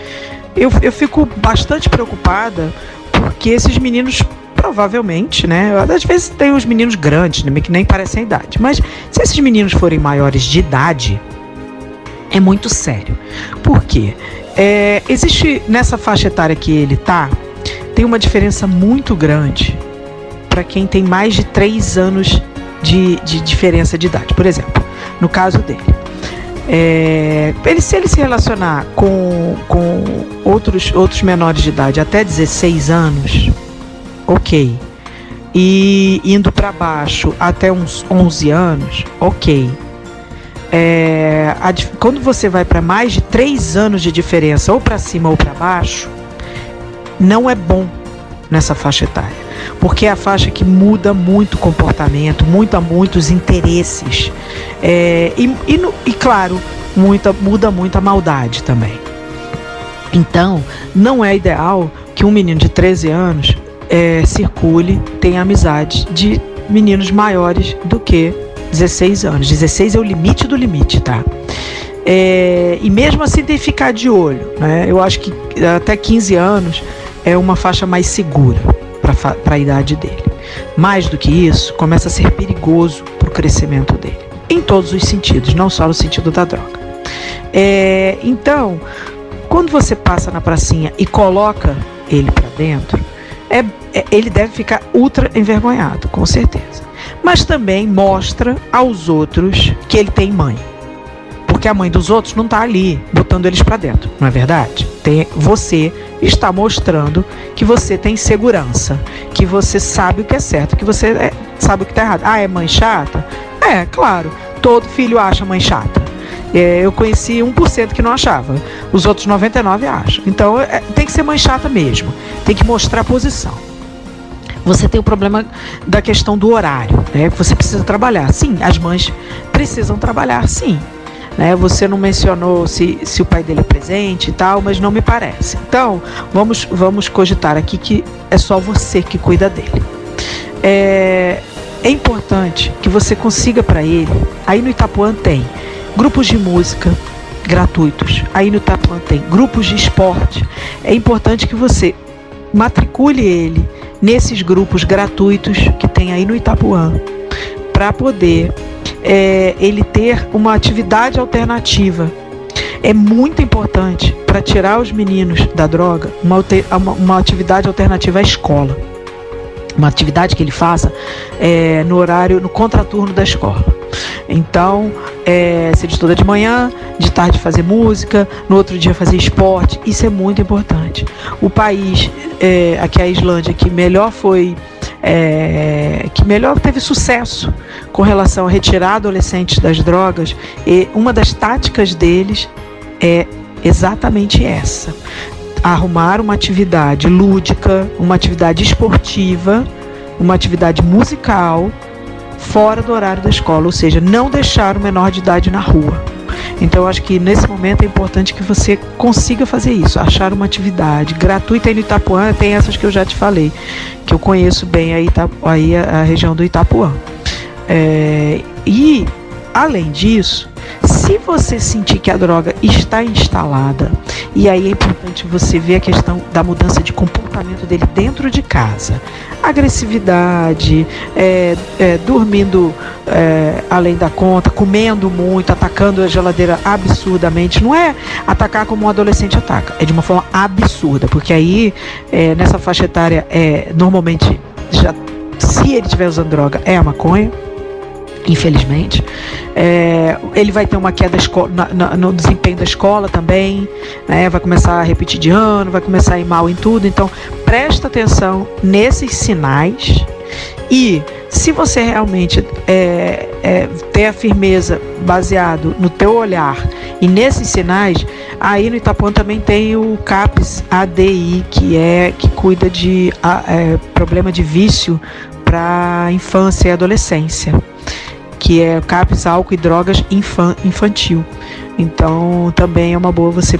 eu, eu fico bastante preocupada porque esses meninos provavelmente, né? Às vezes tem os meninos grandes, né, que nem parecem a idade. Mas se esses meninos forem maiores de idade, é muito sério. Por quê? É, existe nessa faixa etária que ele tá, tem uma diferença muito grande para quem tem mais de 3 anos de, de diferença de idade. Por exemplo, no caso dele. É, ele, se ele se relacionar com, com outros, outros menores de idade até 16 anos, ok. E indo para baixo até uns 11 anos, ok. É, a, quando você vai para mais de 3 anos de diferença, ou para cima ou para baixo, não é bom nessa faixa etária. Porque é a faixa que muda muito o comportamento, muda muitos interesses. É, e, e, e, claro, muita, muda muito a maldade também. Então, não é ideal que um menino de 13 anos é, circule, tenha amizade de meninos maiores do que 16 anos. 16 é o limite do limite, tá? É, e mesmo assim tem que ficar de olho, né? Eu acho que até 15 anos é uma faixa mais segura para a idade dele. Mais do que isso, começa a ser perigoso para o crescimento dele, em todos os sentidos, não só no sentido da droga. É, então, quando você passa na pracinha e coloca ele para dentro, é, é, ele deve ficar ultra envergonhado, com certeza. Mas também mostra aos outros que ele tem mãe. Porque a mãe dos outros não está ali botando eles para dentro, não é verdade? Tem, você está mostrando que você tem segurança, que você sabe o que é certo, que você é, sabe o que está errado. Ah, é mãe chata? É, claro. Todo filho acha mãe chata. É, eu conheci 1% que não achava, os outros 99% acham. Então é, tem que ser mãe chata mesmo, tem que mostrar posição. Você tem o problema da questão do horário, né? Você precisa trabalhar. Sim, as mães precisam trabalhar, sim. Né? Você não mencionou se, se o pai dele é presente e tal, mas não me parece. Então, vamos, vamos cogitar aqui que é só você que cuida dele. É, é importante que você consiga para ele. Aí no Itapuã tem grupos de música gratuitos. Aí no Itapuã tem grupos de esporte. É importante que você matricule ele nesses grupos gratuitos que tem aí no Itapuã, para poder é, ele ter uma atividade alternativa. É muito importante para tirar os meninos da droga uma, uma, uma atividade alternativa à escola. Uma atividade que ele faça é, no horário, no contraturno da escola. Então, é, se ele estuda de manhã, de tarde fazer música, no outro dia fazer esporte, isso é muito importante. O país, é, aqui a Islândia, que melhor foi, é, que melhor teve sucesso com relação a retirar adolescentes das drogas, e uma das táticas deles é exatamente essa. Arrumar uma atividade lúdica, uma atividade esportiva, uma atividade musical fora do horário da escola, ou seja, não deixar o menor de idade na rua. Então, acho que nesse momento é importante que você consiga fazer isso, achar uma atividade gratuita aí no Itapuã. Tem essas que eu já te falei, que eu conheço bem aí, aí a, a região do Itapuã. É, e, além disso, se você sentir que a droga está instalada, e aí é importante você ver a questão da mudança de comportamento dele dentro de casa, agressividade, é, é, dormindo é, além da conta, comendo muito, atacando a geladeira absurdamente, não é atacar como um adolescente ataca, é de uma forma absurda, porque aí é, nessa faixa etária é normalmente já se ele estiver usando droga é a maconha infelizmente. É, ele vai ter uma queda na, na, no desempenho da escola também, né? vai começar a repetir de ano, vai começar a ir mal em tudo. Então, presta atenção nesses sinais e se você realmente é, é, ter a firmeza baseado no teu olhar e nesses sinais, aí no Itapuã também tem o CAPS ADI, que é que cuida de a, é, problema de vício para infância e adolescência que é CAPS, álcool e drogas infantil. Então também é uma boa você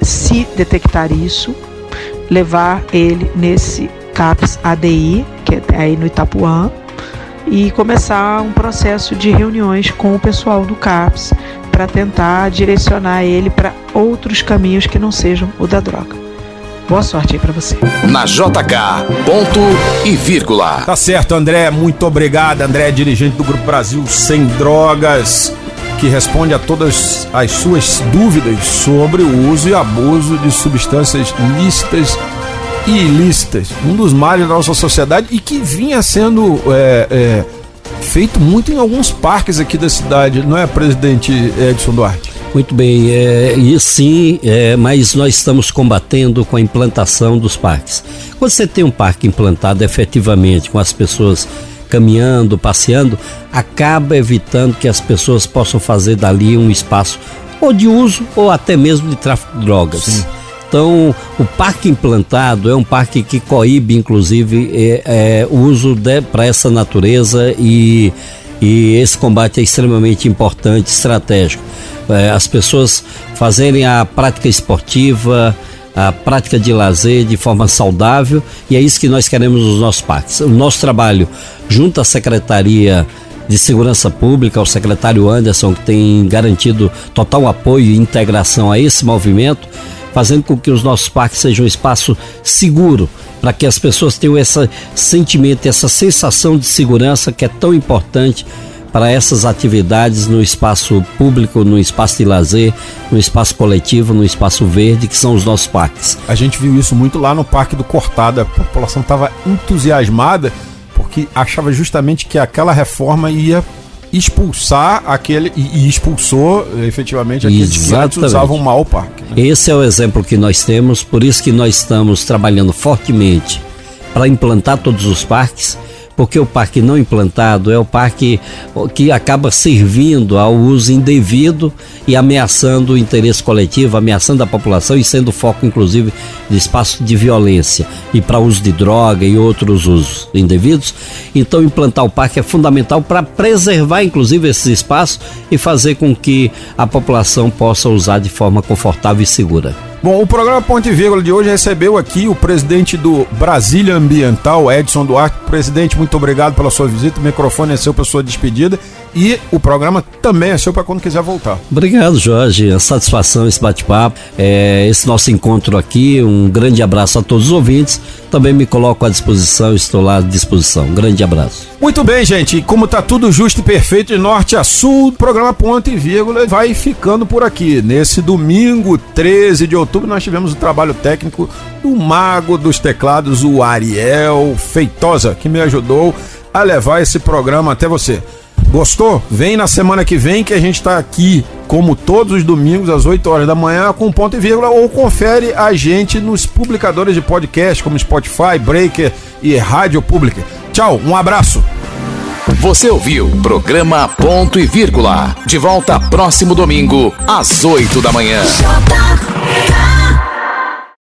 se detectar isso, levar ele nesse CAPS ADI, que é aí no Itapuã, e começar um processo de reuniões com o pessoal do CAPS para tentar direcionar ele para outros caminhos que não sejam o da droga. Boa sorte aí pra você. Na JK, ponto e vírgula. Tá certo, André. Muito obrigado. André é dirigente do Grupo Brasil Sem Drogas, que responde a todas as suas dúvidas sobre o uso e abuso de substâncias lícitas e ilícitas. Um dos males da nossa sociedade e que vinha sendo é, é, feito muito em alguns parques aqui da cidade, não é, presidente Edson Duarte? Muito bem, é, e sim, é, mas nós estamos combatendo com a implantação dos parques. Quando você tem um parque implantado efetivamente, com as pessoas caminhando, passeando, acaba evitando que as pessoas possam fazer dali um espaço ou de uso ou até mesmo de tráfico de drogas. Sim. Então, o parque implantado é um parque que coíbe, inclusive, é, é, o uso para essa natureza e, e esse combate é extremamente importante, estratégico é, as pessoas fazerem a prática esportiva, a prática de lazer de forma saudável e é isso que nós queremos nos nossos parques. O nosso trabalho junto à Secretaria de Segurança Pública, ao secretário Anderson, que tem garantido total apoio e integração a esse movimento, fazendo com que os nossos parques sejam um espaço seguro para que as pessoas tenham esse sentimento, essa sensação de segurança que é tão importante para essas atividades no espaço público, no espaço de lazer, no espaço coletivo, no espaço verde, que são os nossos parques. A gente viu isso muito lá no Parque do Cortada. A população estava entusiasmada porque achava justamente que aquela reforma ia expulsar aquele e, e expulsou efetivamente aqueles Exatamente. que usavam mal o parque. Né? Esse é o exemplo que nós temos, por isso que nós estamos trabalhando fortemente para implantar todos os parques porque o parque não implantado é o parque que acaba servindo ao uso indevido e ameaçando o interesse coletivo, ameaçando a população e sendo foco, inclusive, de espaço de violência e para uso de droga e outros usos indevidos. Então, implantar o parque é fundamental para preservar, inclusive, esses espaços e fazer com que a população possa usar de forma confortável e segura. Bom, o programa Ponte Vírgula de hoje recebeu aqui o presidente do Brasília Ambiental, Edson Duarte. Presidente, muito obrigado pela sua visita. O microfone é seu para sua despedida. E o programa também é seu para quando quiser voltar. Obrigado, Jorge. A satisfação esse bate-papo, é, esse nosso encontro aqui. Um grande abraço a todos os ouvintes. Também me coloco à disposição, estou lá à disposição. Um grande abraço. Muito bem, gente. Como tá tudo justo e perfeito de norte a sul, o programa Ponto e Vírgula vai ficando por aqui. Nesse domingo, 13 de outubro, nós tivemos o trabalho técnico do mago dos teclados, o Ariel Feitosa, que me ajudou a levar esse programa até você. Gostou? Vem na semana que vem que a gente está aqui, como todos os domingos, às 8 horas da manhã, com ponto e vírgula, ou confere a gente nos publicadores de podcast, como Spotify, Breaker e Rádio Pública. Tchau, um abraço. Você ouviu programa Ponto e Vírgula. De volta próximo domingo, às 8 da manhã.